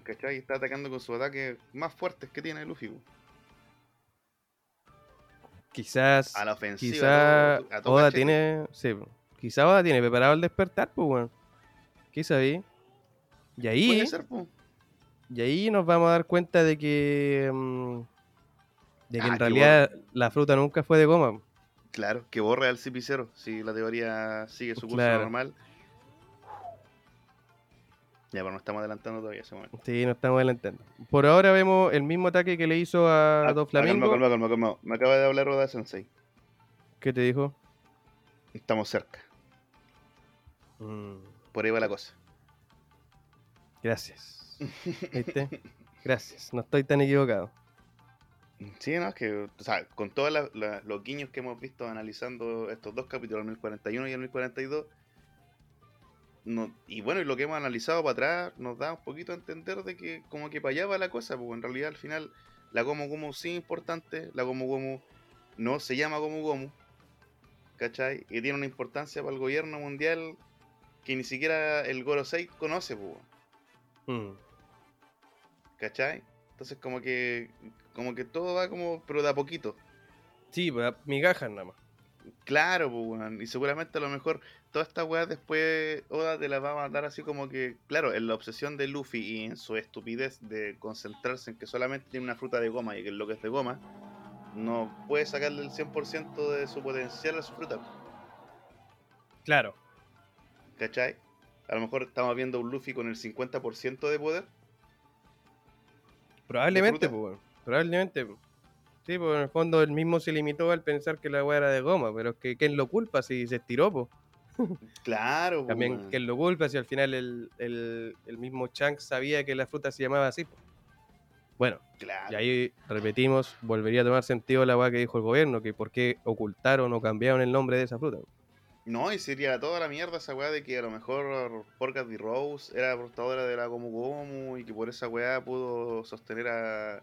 ¿Cachai? Está atacando con sus ataques más fuertes que tiene Luffy. Quizás. A la ofensiva. Quizás a Oda cachete. tiene. Sí, quizás Oda tiene preparado el despertar, pues bueno. Quizás ahí. Y ahí. Puede ser, pues. Y ahí nos vamos a dar cuenta de que. mm, de que Ah, en que realidad la fruta nunca fue de goma. Claro, que borre al CP0 si la teoría sigue su curso Claro. normal. Ya, pero no estamos adelantando todavía ese momento. Sí, no estamos adelantando. Por ahora vemos el mismo ataque que le hizo a Ah, Dos ah, calma, Flamingo. calma, calma, calma. Me acaba de hablar Oda Sensei. ¿Qué te dijo? Estamos cerca. Mm, Por ahí va la cosa. gracias. ¿Viste? Gracias. No estoy tan equivocado. Sí, no, es que, o sea, con todos los guiños que hemos visto analizando estos dos capítulos, el 1041 y el 1042, no, y bueno, y lo que hemos analizado para atrás nos da un poquito a entender de que como que para allá va la cosa, porque en realidad al final la Gomu Gomu sí es importante, la Gomu Gomu no se llama Gomu Gomu, ¿cachai? Y tiene una importancia para el gobierno mundial que ni siquiera el Gorosei conoce, pues, Mm, ¿cachai? Entonces como que, como que todo va como, pero de a poquito. Sí, pues, migajas nada más. Claro, pues. Y seguramente a lo mejor toda esta weá después Oda te la va a mandar así como que, claro, en la obsesión de Luffy y en su estupidez de concentrarse en que solamente tiene una fruta de goma y que es lo que es de goma, no puede sacarle el 100% de su potencial a su fruta, Claro. ¿cachai? A lo mejor estamos viendo un Luffy con el 50% de poder. Probablemente, pues, probablemente. Sí, pues en el fondo él mismo se limitó al pensar que la weá era de goma, pero es que ¿quién lo culpa si se estiró, pues? Claro, pues, También, weón. ¿quién lo culpa si al final el, el, el mismo Chunk sabía que la fruta se llamaba así? po? Bueno, Claro. y ahí repetimos, volvería a tomar sentido la weá que dijo el gobierno, que por qué ocultaron o cambiaron el nombre de esa fruta. No, y sería toda la mierda esa weá de que a lo mejor Porcas D. Rose era portadora de la Gomu Gomu y que por esa weá pudo sostener a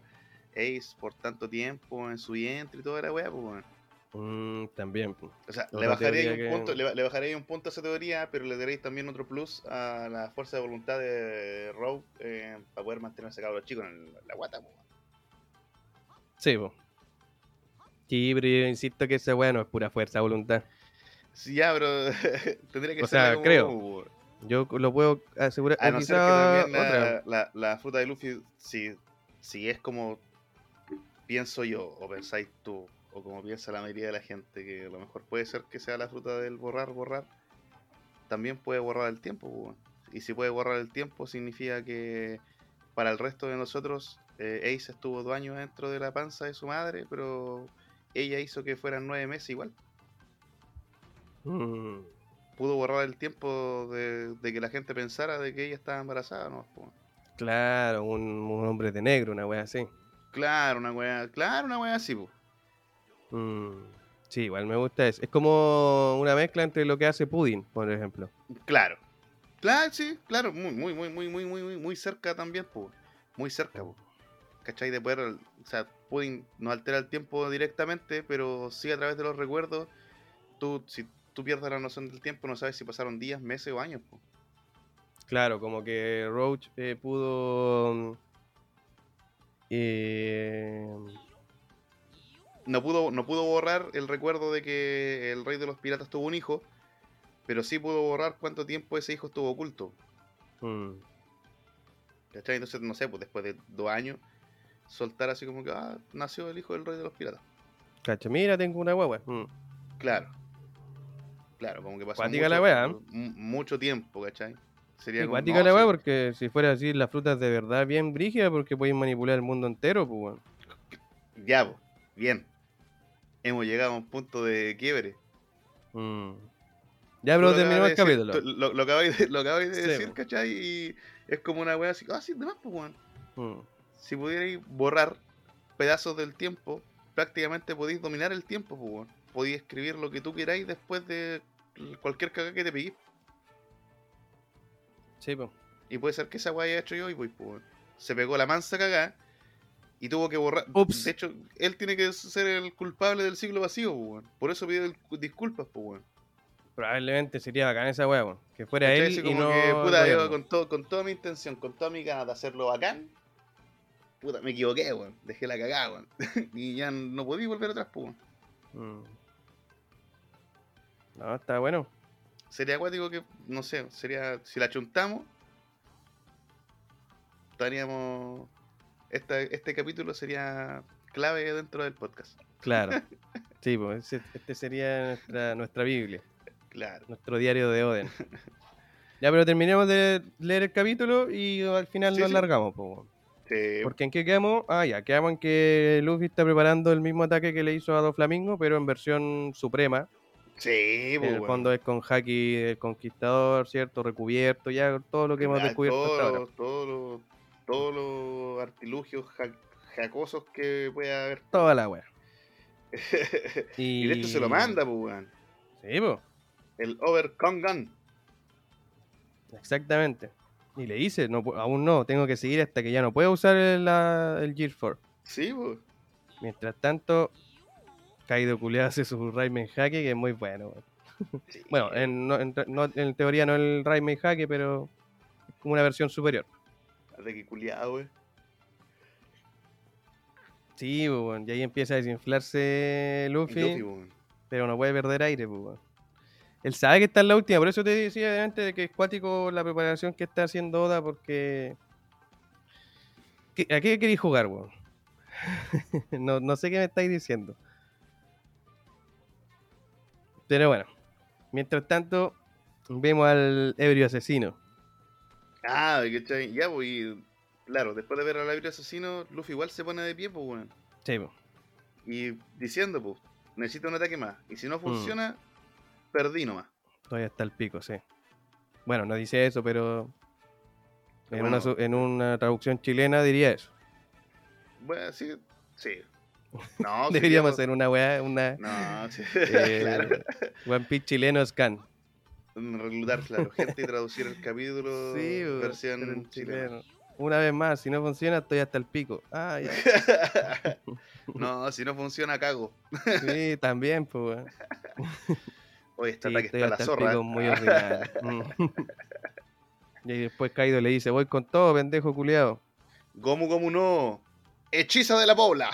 Ace por tanto tiempo en su vientre y toda la weá, pues. Mm, también. po. O sea, le bajaría un que- punto, le, ba- le bajaría ahí un punto a esa teoría, pero le daréis también otro plus a la fuerza de voluntad de Rogue eh, para poder mantenerse a los chicos en la guata, weón. Sí, po. Sí, pero yo insisto que esa weá no es pura fuerza de voluntad. Sí, ya, pero tendría que O ser sea, creo. Yo lo puedo asegurar. A o no ser que quizá también otra. la, la, la fruta de Luffy, si, si es como pienso yo, o pensáis tú, o como piensa la mayoría de la gente, que a lo mejor puede ser que sea la fruta del borrar, borrar, también puede borrar el tiempo. pues. Y si puede borrar el tiempo, significa que para el resto de nosotros, eh, Ace estuvo dos años dentro de la panza de su madre, pero ella hizo que fueran nueve meses igual. Mm, Pudo borrar el tiempo de, de que la gente pensara de que ella estaba embarazada, ¿no? Pues, claro, un, un hombre de negro, una wea así. Claro, una wea, claro, una wea así, po. Mm, sí, igual me gusta eso. Es como una mezcla entre lo que hace Pudding, por ejemplo. Claro. Claro, sí, claro. Muy, muy, muy, muy, muy, muy, muy cerca también, pues. Muy cerca, pues. ¿Cachai? De poder, o sea, Pudding no altera el tiempo directamente, pero sí a través de los recuerdos. Tú, si tú pierdes la noción del tiempo, no sabes si pasaron días, meses o años. Po. Claro, como que Roach eh, pudo mm, eh, no pudo, no pudo borrar el recuerdo de que el rey de los piratas tuvo un hijo, pero sí pudo borrar cuánto tiempo ese hijo estuvo oculto. mm. Entonces, no sé, pues después de dos años, soltar así como que, ah, nació el hijo del rey de los piratas. cacha, mira, tengo una guagua. Mm, Claro. Claro, como que pasó mucho, la wea, ¿eh? mu- mucho tiempo, ¿cachai? Sería como, no, la weá, porque si fuera así, las frutas de verdad bien brígidas, porque pueden manipular el mundo entero, pues, weón. Ya, pues, bien. Hemos llegado a un punto de quiebre. Mm. Ya, pero lo terminemos el capítulo. Lo, lo acabáis de, lo acabáis de Sí, decir. ¿cachai? Y es como una wea así, ah, sí, demás, pues, weón. Mm. Si pudierais borrar pedazos del tiempo, prácticamente podéis dominar el tiempo, pues, weón. Podéis escribir lo que tú queráis después de cualquier cagada que te peguís. Sí, pues. Y puede ser que esa weá haya hecho yo y pues, pues. Se pegó la mansa cagada y tuvo que borrar. Ups. De hecho, él tiene que ser el culpable del siglo vacío, pues, weón. Por eso pidió disculpas, pues, weón. Probablemente sería bacán esa weá, weón. Que fuera él Así y como no. que, puta, yo con, todo, con toda mi intención, con toda mi ganas de hacerlo bacán, puta, me equivoqué, weón. Dejé la cagada, weón. y ya no podí volver atrás, pues, weón. Mm. No, está bueno. Sería acuático que, no sé, sería. Si la chuntamos, estaríamos. Esta, este capítulo sería clave dentro del podcast. Claro. Sí, pues este sería nuestra, nuestra Biblia, Claro. nuestro diario de Oden. Ya, pero terminemos de leer el capítulo y al final Sí, nos sí. largamos, pues. weón. Sí, Porque en qué quedamos? Ah, ya, quedamos en que Luffy está preparando el mismo ataque que le hizo a Doflamingo, pero en versión suprema. sí, pues, en el weón. fondo es con Haki del Conquistador, ¿cierto? Recubierto, ya todo lo que hemos descubierto hasta ahora. todos, todos los, artilugios ja- jacosos que pueda haber. Toda la wea. y Y, de esto se lo manda, pues, weón. Sí, pues, El Overcon Gun. exactamente. Y le dice, no, aún no, tengo que seguir hasta que ya no pueda usar el, la- el Gear 4. Sí, pues. Mientras tanto, Kaido culeado hace su Raimen Haki, que es muy bueno. weón. Sí. Bueno, en, no- en, no- en teoría no el Raimen Haki, pero es como una versión superior. Culiado, weón. Sí, pues, y ahí empieza a desinflarse Luffy, pero no puede perder aire, pues. Él sabe que está en la última, por eso te decía antes de que es cuático la preparación que está haciendo Oda, porque... ¿Qué- ¿A qué queréis jugar, weón? no, no sé qué me estáis diciendo. Pero bueno, mientras tanto, vemos al ebrio asesino. Ah, ¿cachai? Ya, pues, y, claro, después de ver al aire asesino, Luffy igual se pone de pie, pues, weón. Sí, po. Y diciendo, pues, necesito un ataque más. Y si Mm. no funciona, perdí nomás. todavía está el pico, sí. Bueno, no dice eso, pero en, Bueno. una, en una traducción chilena diría eso. Bueno, sí, sí. No, sí, Deberíamos hacer una weá, una No, sí, eh, claro. One Piece chileno scan. Reclutar, claro, gente y traducir el capítulo Sí, versión en chilena. chileno. Una vez más, si no funciona, estoy hasta el pico. Ah, ya. no, si no funciona, cago. Sí, también, pues. Oye, este Sí, ataque está la hasta el zorra. pico, muy ordinario. Mm. y después Kaido le dice, voy con todo, pendejo culiado. Gomu Gomu no. Hechiza de la pobla.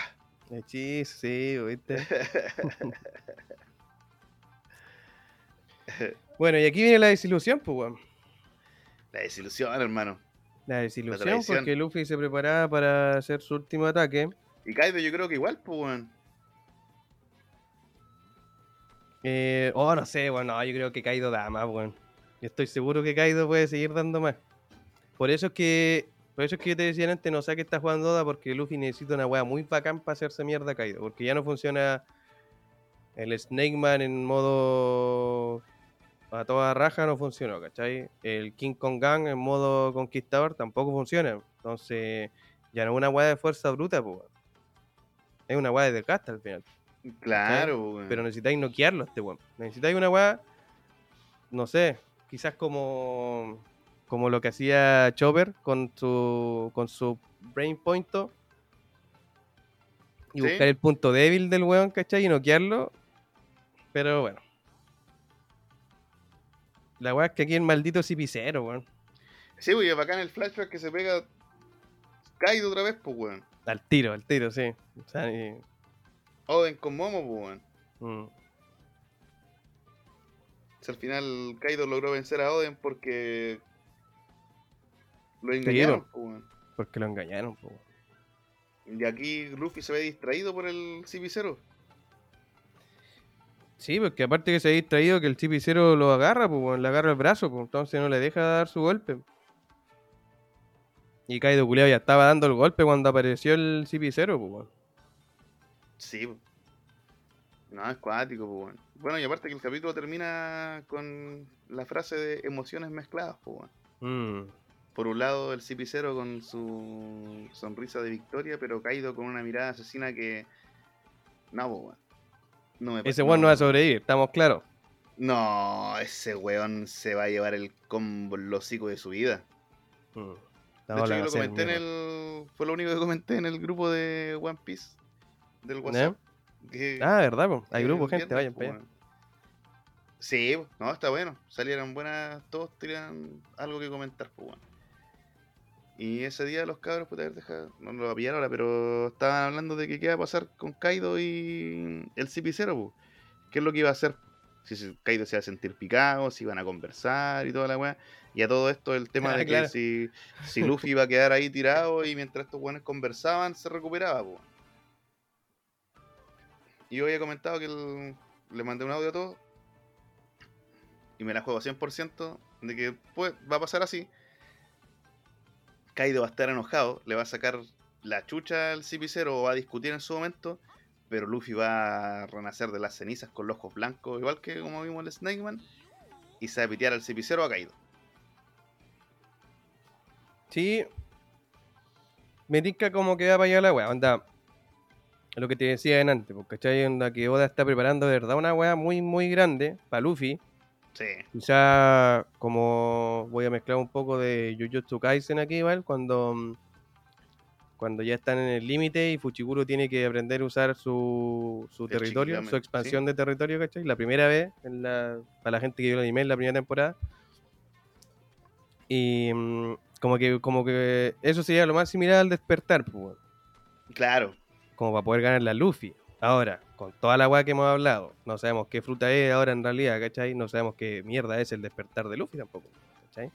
Hechizo, sí, ¿viste? Bueno, y aquí viene la desilusión, pues, weón. La desilusión, hermano. La desilusión porque Luffy se preparaba para hacer su último ataque. Y Kaido yo creo que igual, pues, weón. Eh, oh, no sé, bueno, yo creo que Kaido da más, weón. Yo estoy seguro que Kaido puede seguir dando más. Por eso es que, por eso es que yo te decía antes, no sé qué está jugando Oda, porque Luffy necesita una weá muy bacán para hacerse mierda a Kaido. Porque ya no funciona el Snake Man en modo a toda raja, no funcionó, ¿cachai? El King Kong Gang en modo conquistador tampoco funciona. Entonces, ya no es una weá de fuerza bruta, pues. Es una weá de desgaste al final. Claro, weón. Pero necesitáis noquearlo a este weón. Necesitáis una weá, no sé, quizás como como lo que hacía Chopper con su con su brain point y Sí. buscar el punto débil del weón, ¿cachai? Y noquearlo. Pero bueno. La weá es que aquí el maldito cipicero, weón. Sí, weón, es bacán el flashback que se pega Kaido otra vez, pues, weón. Al tiro, al tiro, sí. O sea, ni- Oden con Momo, pues, weón. mm. Si al final Kaido logró vencer a Oden porque lo engañaron, pues, weón. porque lo engañaron, po. Y aquí Luffy se ve distraído por el CP0. Sí, porque aparte que se ha distraído que el chipicero lo agarra, pues weón, le agarra el brazo, pues entonces no le deja dar su golpe. Y Kaido culiao ya estaba dando el golpe cuando apareció el CP0, pues weón. Sí. po. No, es cuático, pues, weón. Bueno, y aparte que el capítulo termina con la frase de emociones mezcladas, pues, weón. Mm. Por un lado, el CP0 con su sonrisa de victoria, pero Kaido con una mirada asesina que. No, pues, weón. No me Ese weón no va a sobrevivir, estamos claros. No, ese weón se va a llevar el combo hocico de su vida. Mm. De hecho, yo lo comenté en el. Fue lo único que comenté en el grupo de One Piece del WhatsApp. que- Ah, ¿verdad? po? Hay que grupo, gente, viernes, vayan pues, para allá. Sí, no, está bueno. Salieron buenas, todos tenían algo que comentar, pues bueno. Y ese día los cabros, puta, a ver, deja, no lo voy a pillar ahora, pero estaban hablando de que qué iba a pasar con Kaido y el CP0, pues. ¿Qué es lo que iba a hacer? Si Kaido se iba a sentir picado, si iban a conversar y toda la weá. Y a todo esto el tema Ah, de claro. que si, si Luffy iba a quedar ahí tirado y mientras estos weones conversaban, se recuperaba, pues. Y yo había comentado que el- le mandé un audio a todos. Y me la juego 100% de que pues, va a pasar así. Kaido va a estar enojado, le va a sacar la chucha al CP0 o va a discutir en su momento. Pero Luffy va a renacer de las cenizas con los ojos blancos, igual que como vimos el Snake Man. Y se a pitear al CP0 a Kaido. Sí. Me tinca como que va para allá la weá. Onda. Lo que te decía en antes, porque. Onda que Oda está preparando de verdad una weá muy, muy grande para Luffy. Sí, Quizá como voy a mezclar un poco de Jujutsu Kaisen aquí, ¿vale? Cuando, mm, cuando ya están en el límite y Fuchiguro tiene que aprender a usar su, su territorio, su expansión de territorio, ¿cachai? La primera vez, en la, para la gente que vio el anime en la primera temporada. Y mm, como que, como que eso sería lo más similar al despertar, pues, claro. como para poder ganar la Luffy. Ahora, con toda la weá que hemos hablado, no sabemos qué fruta es ahora en realidad, ¿cachai? No sabemos qué mierda es el despertar de Luffy tampoco, ¿cachai?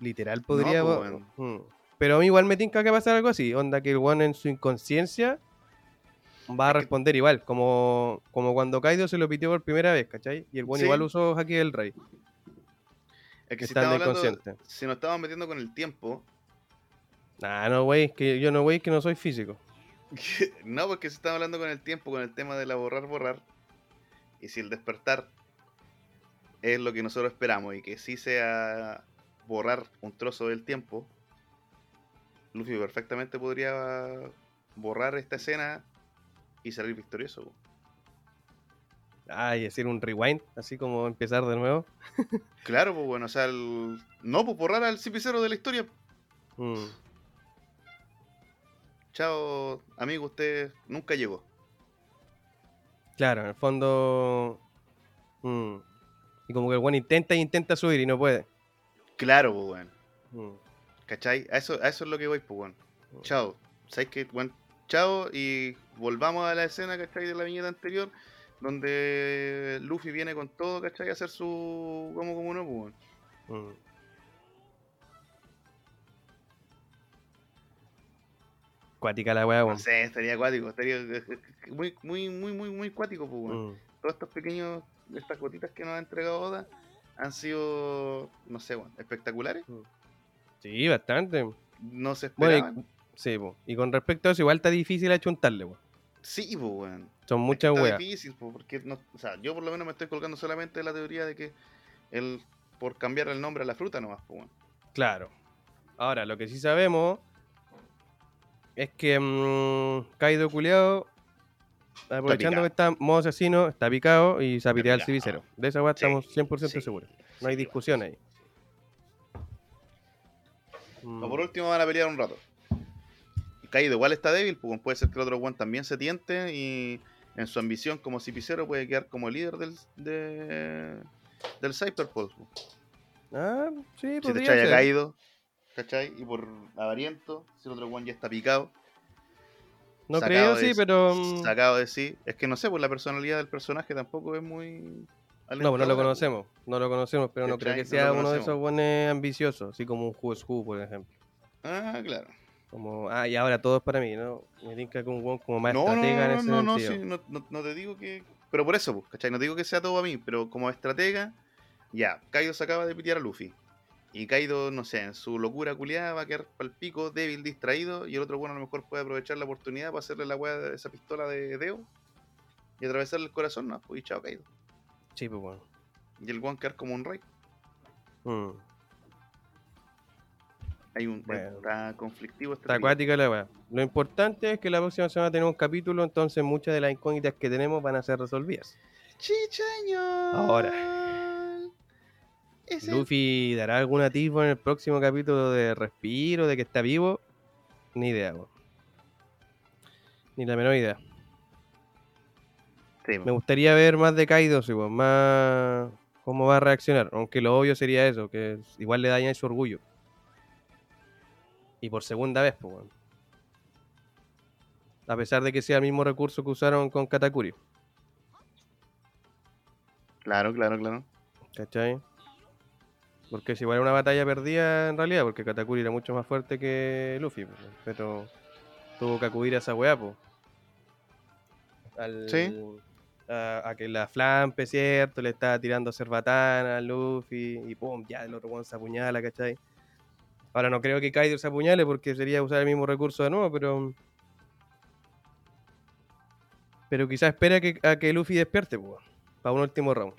Literal podría... pues, po- bueno. Mm. Pero a mí igual me tinca que pasar algo así, onda que el one en su inconsciencia va a responder igual, como, como cuando Kaido se lo pitió por primera vez, ¿cachai? Y el one Sí. igual usó Haki del Rey, Es que si estando estamos hablando, inconsciente. si nos estamos metiendo con el tiempo, Nah, no, wey, que yo no, wey, que no soy físico. no, porque se está hablando con el tiempo, con el tema de la borrar, borrar. Y si el despertar es lo que nosotros esperamos y que sí sea borrar un trozo del tiempo, Luffy perfectamente podría borrar esta escena y salir victorioso. Ah, y decir un rewind, así como empezar de nuevo. Claro, pues bueno, o sea, el- no, pues borrar al CP0 de la historia. Mm. Chao, amigo, usted nunca llegó. Claro, en el fondo. mm, Y como que el one intenta e intenta subir y no puede. Claro, pues bueno. Mm, ¿Cachai? A eso, a eso es lo que voy, pues bueno. Chao. ¿Sabes qué? Bueno, chao y volvamos a la escena, ¿cachai? De la viñeta anterior, donde Luffy viene con todo, ¿cachai? A hacer su... como como no, pues. Cuática la weá, No weón. sé, estaría acuático, estaría muy, muy, muy, muy, muy cuático, pues bueno. Mm. Todos estos pequeños, estas gotitas que nos ha entregado Oda han sido, no sé, bueno, espectaculares. Sí, bastante. No se Bueno, esperaban. y, sí, po. y con respecto a eso, igual está difícil achuntarle, weón. Sí, pues bueno. Son Es muchas weas. difícil, po, porque no, o sea, yo por lo menos me estoy colgando solamente de la teoría de que el por cambiar el nombre a la fruta nomás, pues bueno. Claro. Ahora, lo que sí sabemos es que mm, Kaido aprovechando que está modo asesino, está picado y se ha piteado al picado. cibicero. De esa weá Sí, estamos 100% sí, seguros. No hay sí, discusión ahí. Mm, O por último van a pelear un rato. Kaido igual está débil, pues puede ser que el otro one también se tiente y en su ambición como cipicero puede quedar como líder del, de, del Cyberpunk. po. Ah, sí, Si te echas a. Kaido, ¿cachai? Y por avariento, si el otro one ya está picado, No creo, sí, pero. mm, Sacado de sí. Es que no sé, pues la personalidad del personaje tampoco es muy. No, pues no lo pues. conocemos. No lo conocemos, pero no creo que No sea uno de esos buenos ambiciosos, así como un Who's Who, por ejemplo. Ah, claro. Como, ah, y ahora todo es para mí, ¿no? Me tinca que un como más No, no, estratega en no, ese no, no, sentido. sí, no, no, no te digo que. Pero por eso, pues, ¿cachai? No te digo que sea todo a mí, pero como estratega, ya, Kaido se acaba de pitear a Luffy. Y Kaido, no sé, en su locura culiada va a quedar pal pico, débil, distraído. Y el otro bueno a lo mejor puede aprovechar la oportunidad para hacerle la weá de esa pistola de Deo y atravesarle el corazón, ¿no? Pues y chao, Kaido. Sí, pues bueno. Y el one quedar como un rey. Mm. Hay un. Bueno. Está conflictivo este Está acuática la weá. Lo importante es que la próxima semana tenemos un capítulo, entonces muchas de las incógnitas que tenemos van a ser resolvidas. Chichaño. Ahora. Luffy dará algún atisbo en el próximo capítulo de respiro, de que está vivo. Ni idea, weón. Ni la menor idea. Sí, Me gustaría ver más de Kaido, sí, más cómo va a reaccionar. Aunque lo obvio sería eso, que igual le daña su orgullo. Y por segunda vez, pues. A pesar de que sea el mismo recurso que usaron con Katakuri, Claro, claro, claro. ¿cachai? Porque es igual una batalla perdida en realidad, porque Katakuri era mucho más fuerte que Luffy, pero tuvo que acudir a esa weá, pues. Al, Sí. a, a que la flampe, ¿cierto? Le estaba tirando cerbatana a Luffy y pum, ya el otro weón se apuñala, ¿cachai? Ahora no creo que Kaido se apuñale porque sería usar el mismo recurso de nuevo, pero. Pero quizás espera que, a que Luffy despierte, pues, para un último round.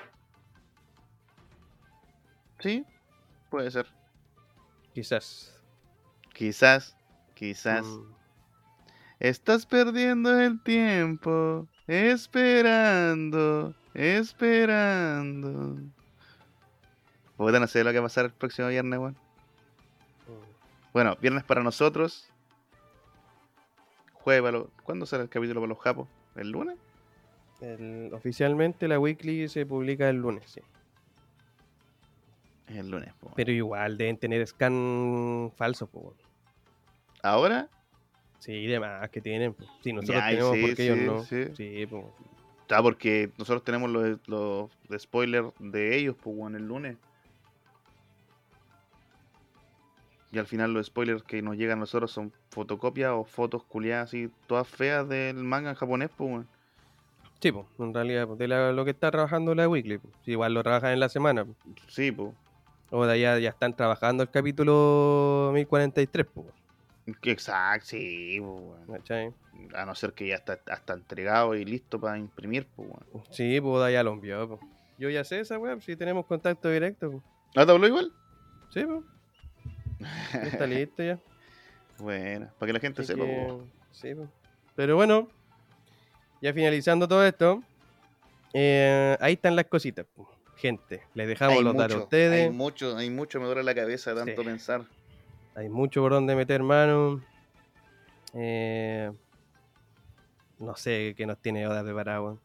Sí, puede ser. Quizás. Quizás, quizás. Mm. Estás perdiendo el tiempo, esperando, esperando. Puta, no sé lo que va a pasar el próximo viernes, weón. Bueno, viernes para nosotros. Jueves para los... ¿Cuándo sale el capítulo para los japos? ¿El lunes? El- oficialmente la weekly se publica el lunes, sí. El lunes, po. Pero igual deben tener scan falsos, pues. ¿Ahora? Sí, demás que tienen. po. Sí, nosotros Ya, tenemos sí, porque ellos no. sí. Sí, pues. Ah, porque nosotros tenemos los, los de spoiler de ellos, pues, el lunes. Y al final los spoilers que nos llegan a nosotros son fotocopias o fotos culiadas así, todas feas del manga en japonés, pues. Sí, pues, en realidad, po, de la- lo que está trabajando la weekly. po. Sí, igual lo trabajan en la semana. po. Sí, pues. O de allá ya están trabajando el capítulo 1043, pues. Exacto, sí, pues. A no ser que ya está hasta entregado y listo para imprimir, pues. Sí, pues de allá lo envió, po. Yo ya sé esa web, si tenemos contacto directo. ¿Ah, te habló igual? Sí, pues. Ya está listo ya. Bueno, para que la gente Así sepa, que, po. sí, po. Pero bueno, ya finalizando todo esto, eh, ahí están las cositas. Gente, les dejamos Hay los datos a ustedes. hay mucho, hay mucho, me duele la cabeza de tanto Sí. pensar. Hay mucho por donde meter mano. Eh, no sé qué nos tiene Oda preparado. weón.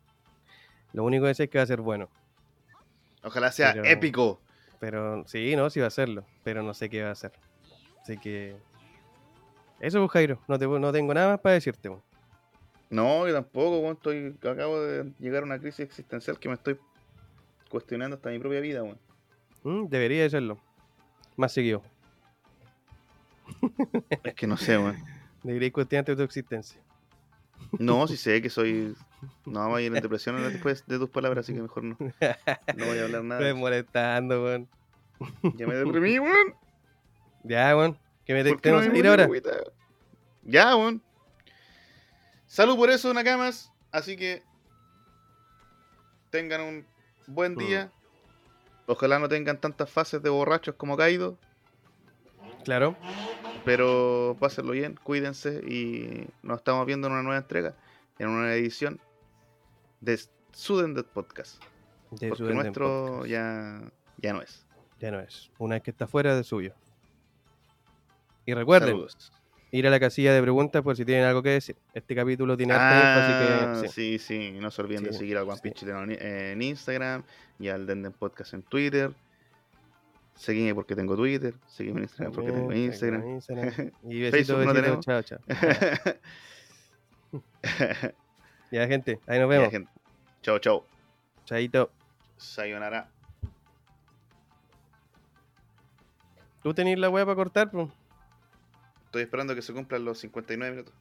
Lo único que sé es que va a ser bueno. Ojalá sea Pero- épico. Pero sí, no, sí va a serlo. Pero no sé qué va a hacer. Así que. Eso, pues, Jairo. No, te, no tengo nada más para decirte. No, yo tampoco. Estoy, acabo de llegar a una crisis existencial que me estoy cuestionando hasta mi propia vida, weón. Mm, debería de serlo. Más seguido. Es que no sé, weón. Debería cuestionarte tu existencia. No, si sé que soy. No, vamos a ir en depresión después de tus palabras, así que mejor no. No voy a hablar nada. Estoy molestando, weón. Ya me deprimí, weón. Ya, weón. Que me ¿Por qué tenemos no ir ahora. agüita? Ya, weón. Salud por eso, Nakamas. Así que tengan un buen Mm. día. Ojalá no tengan tantas fases de borrachos como Kaido. Claro. Pero pásenlo bien, cuídense y nos estamos viendo en una nueva entrega, en una edición de Sudden Dead Podcast. De Porque nuestro Podcast. ya, ya no es. Ya no es. Una vez que está fuera de suyo. Y recuerden, Saludos. Ir a la casilla de preguntas por si tienen algo que decir. Este capítulo tiene Ah, así que sí. sí, sí, no se olviden de seguir al One sí. Piece Chileno en, Instagram y al Denden Podcast en Twitter. Seguime porque tengo Twitter, seguime en Instagram porque tengo Instagram. tengo Instagram. Y Facebook besitos, no tenemos. Chao, chao. Ya, gente, ahí nos Ya, vemos. gente. Chau, chau. Chaito. Sayonara. ¿Tú tenés la weá para cortar, pues? Estoy esperando que se cumplan los 59 minutos.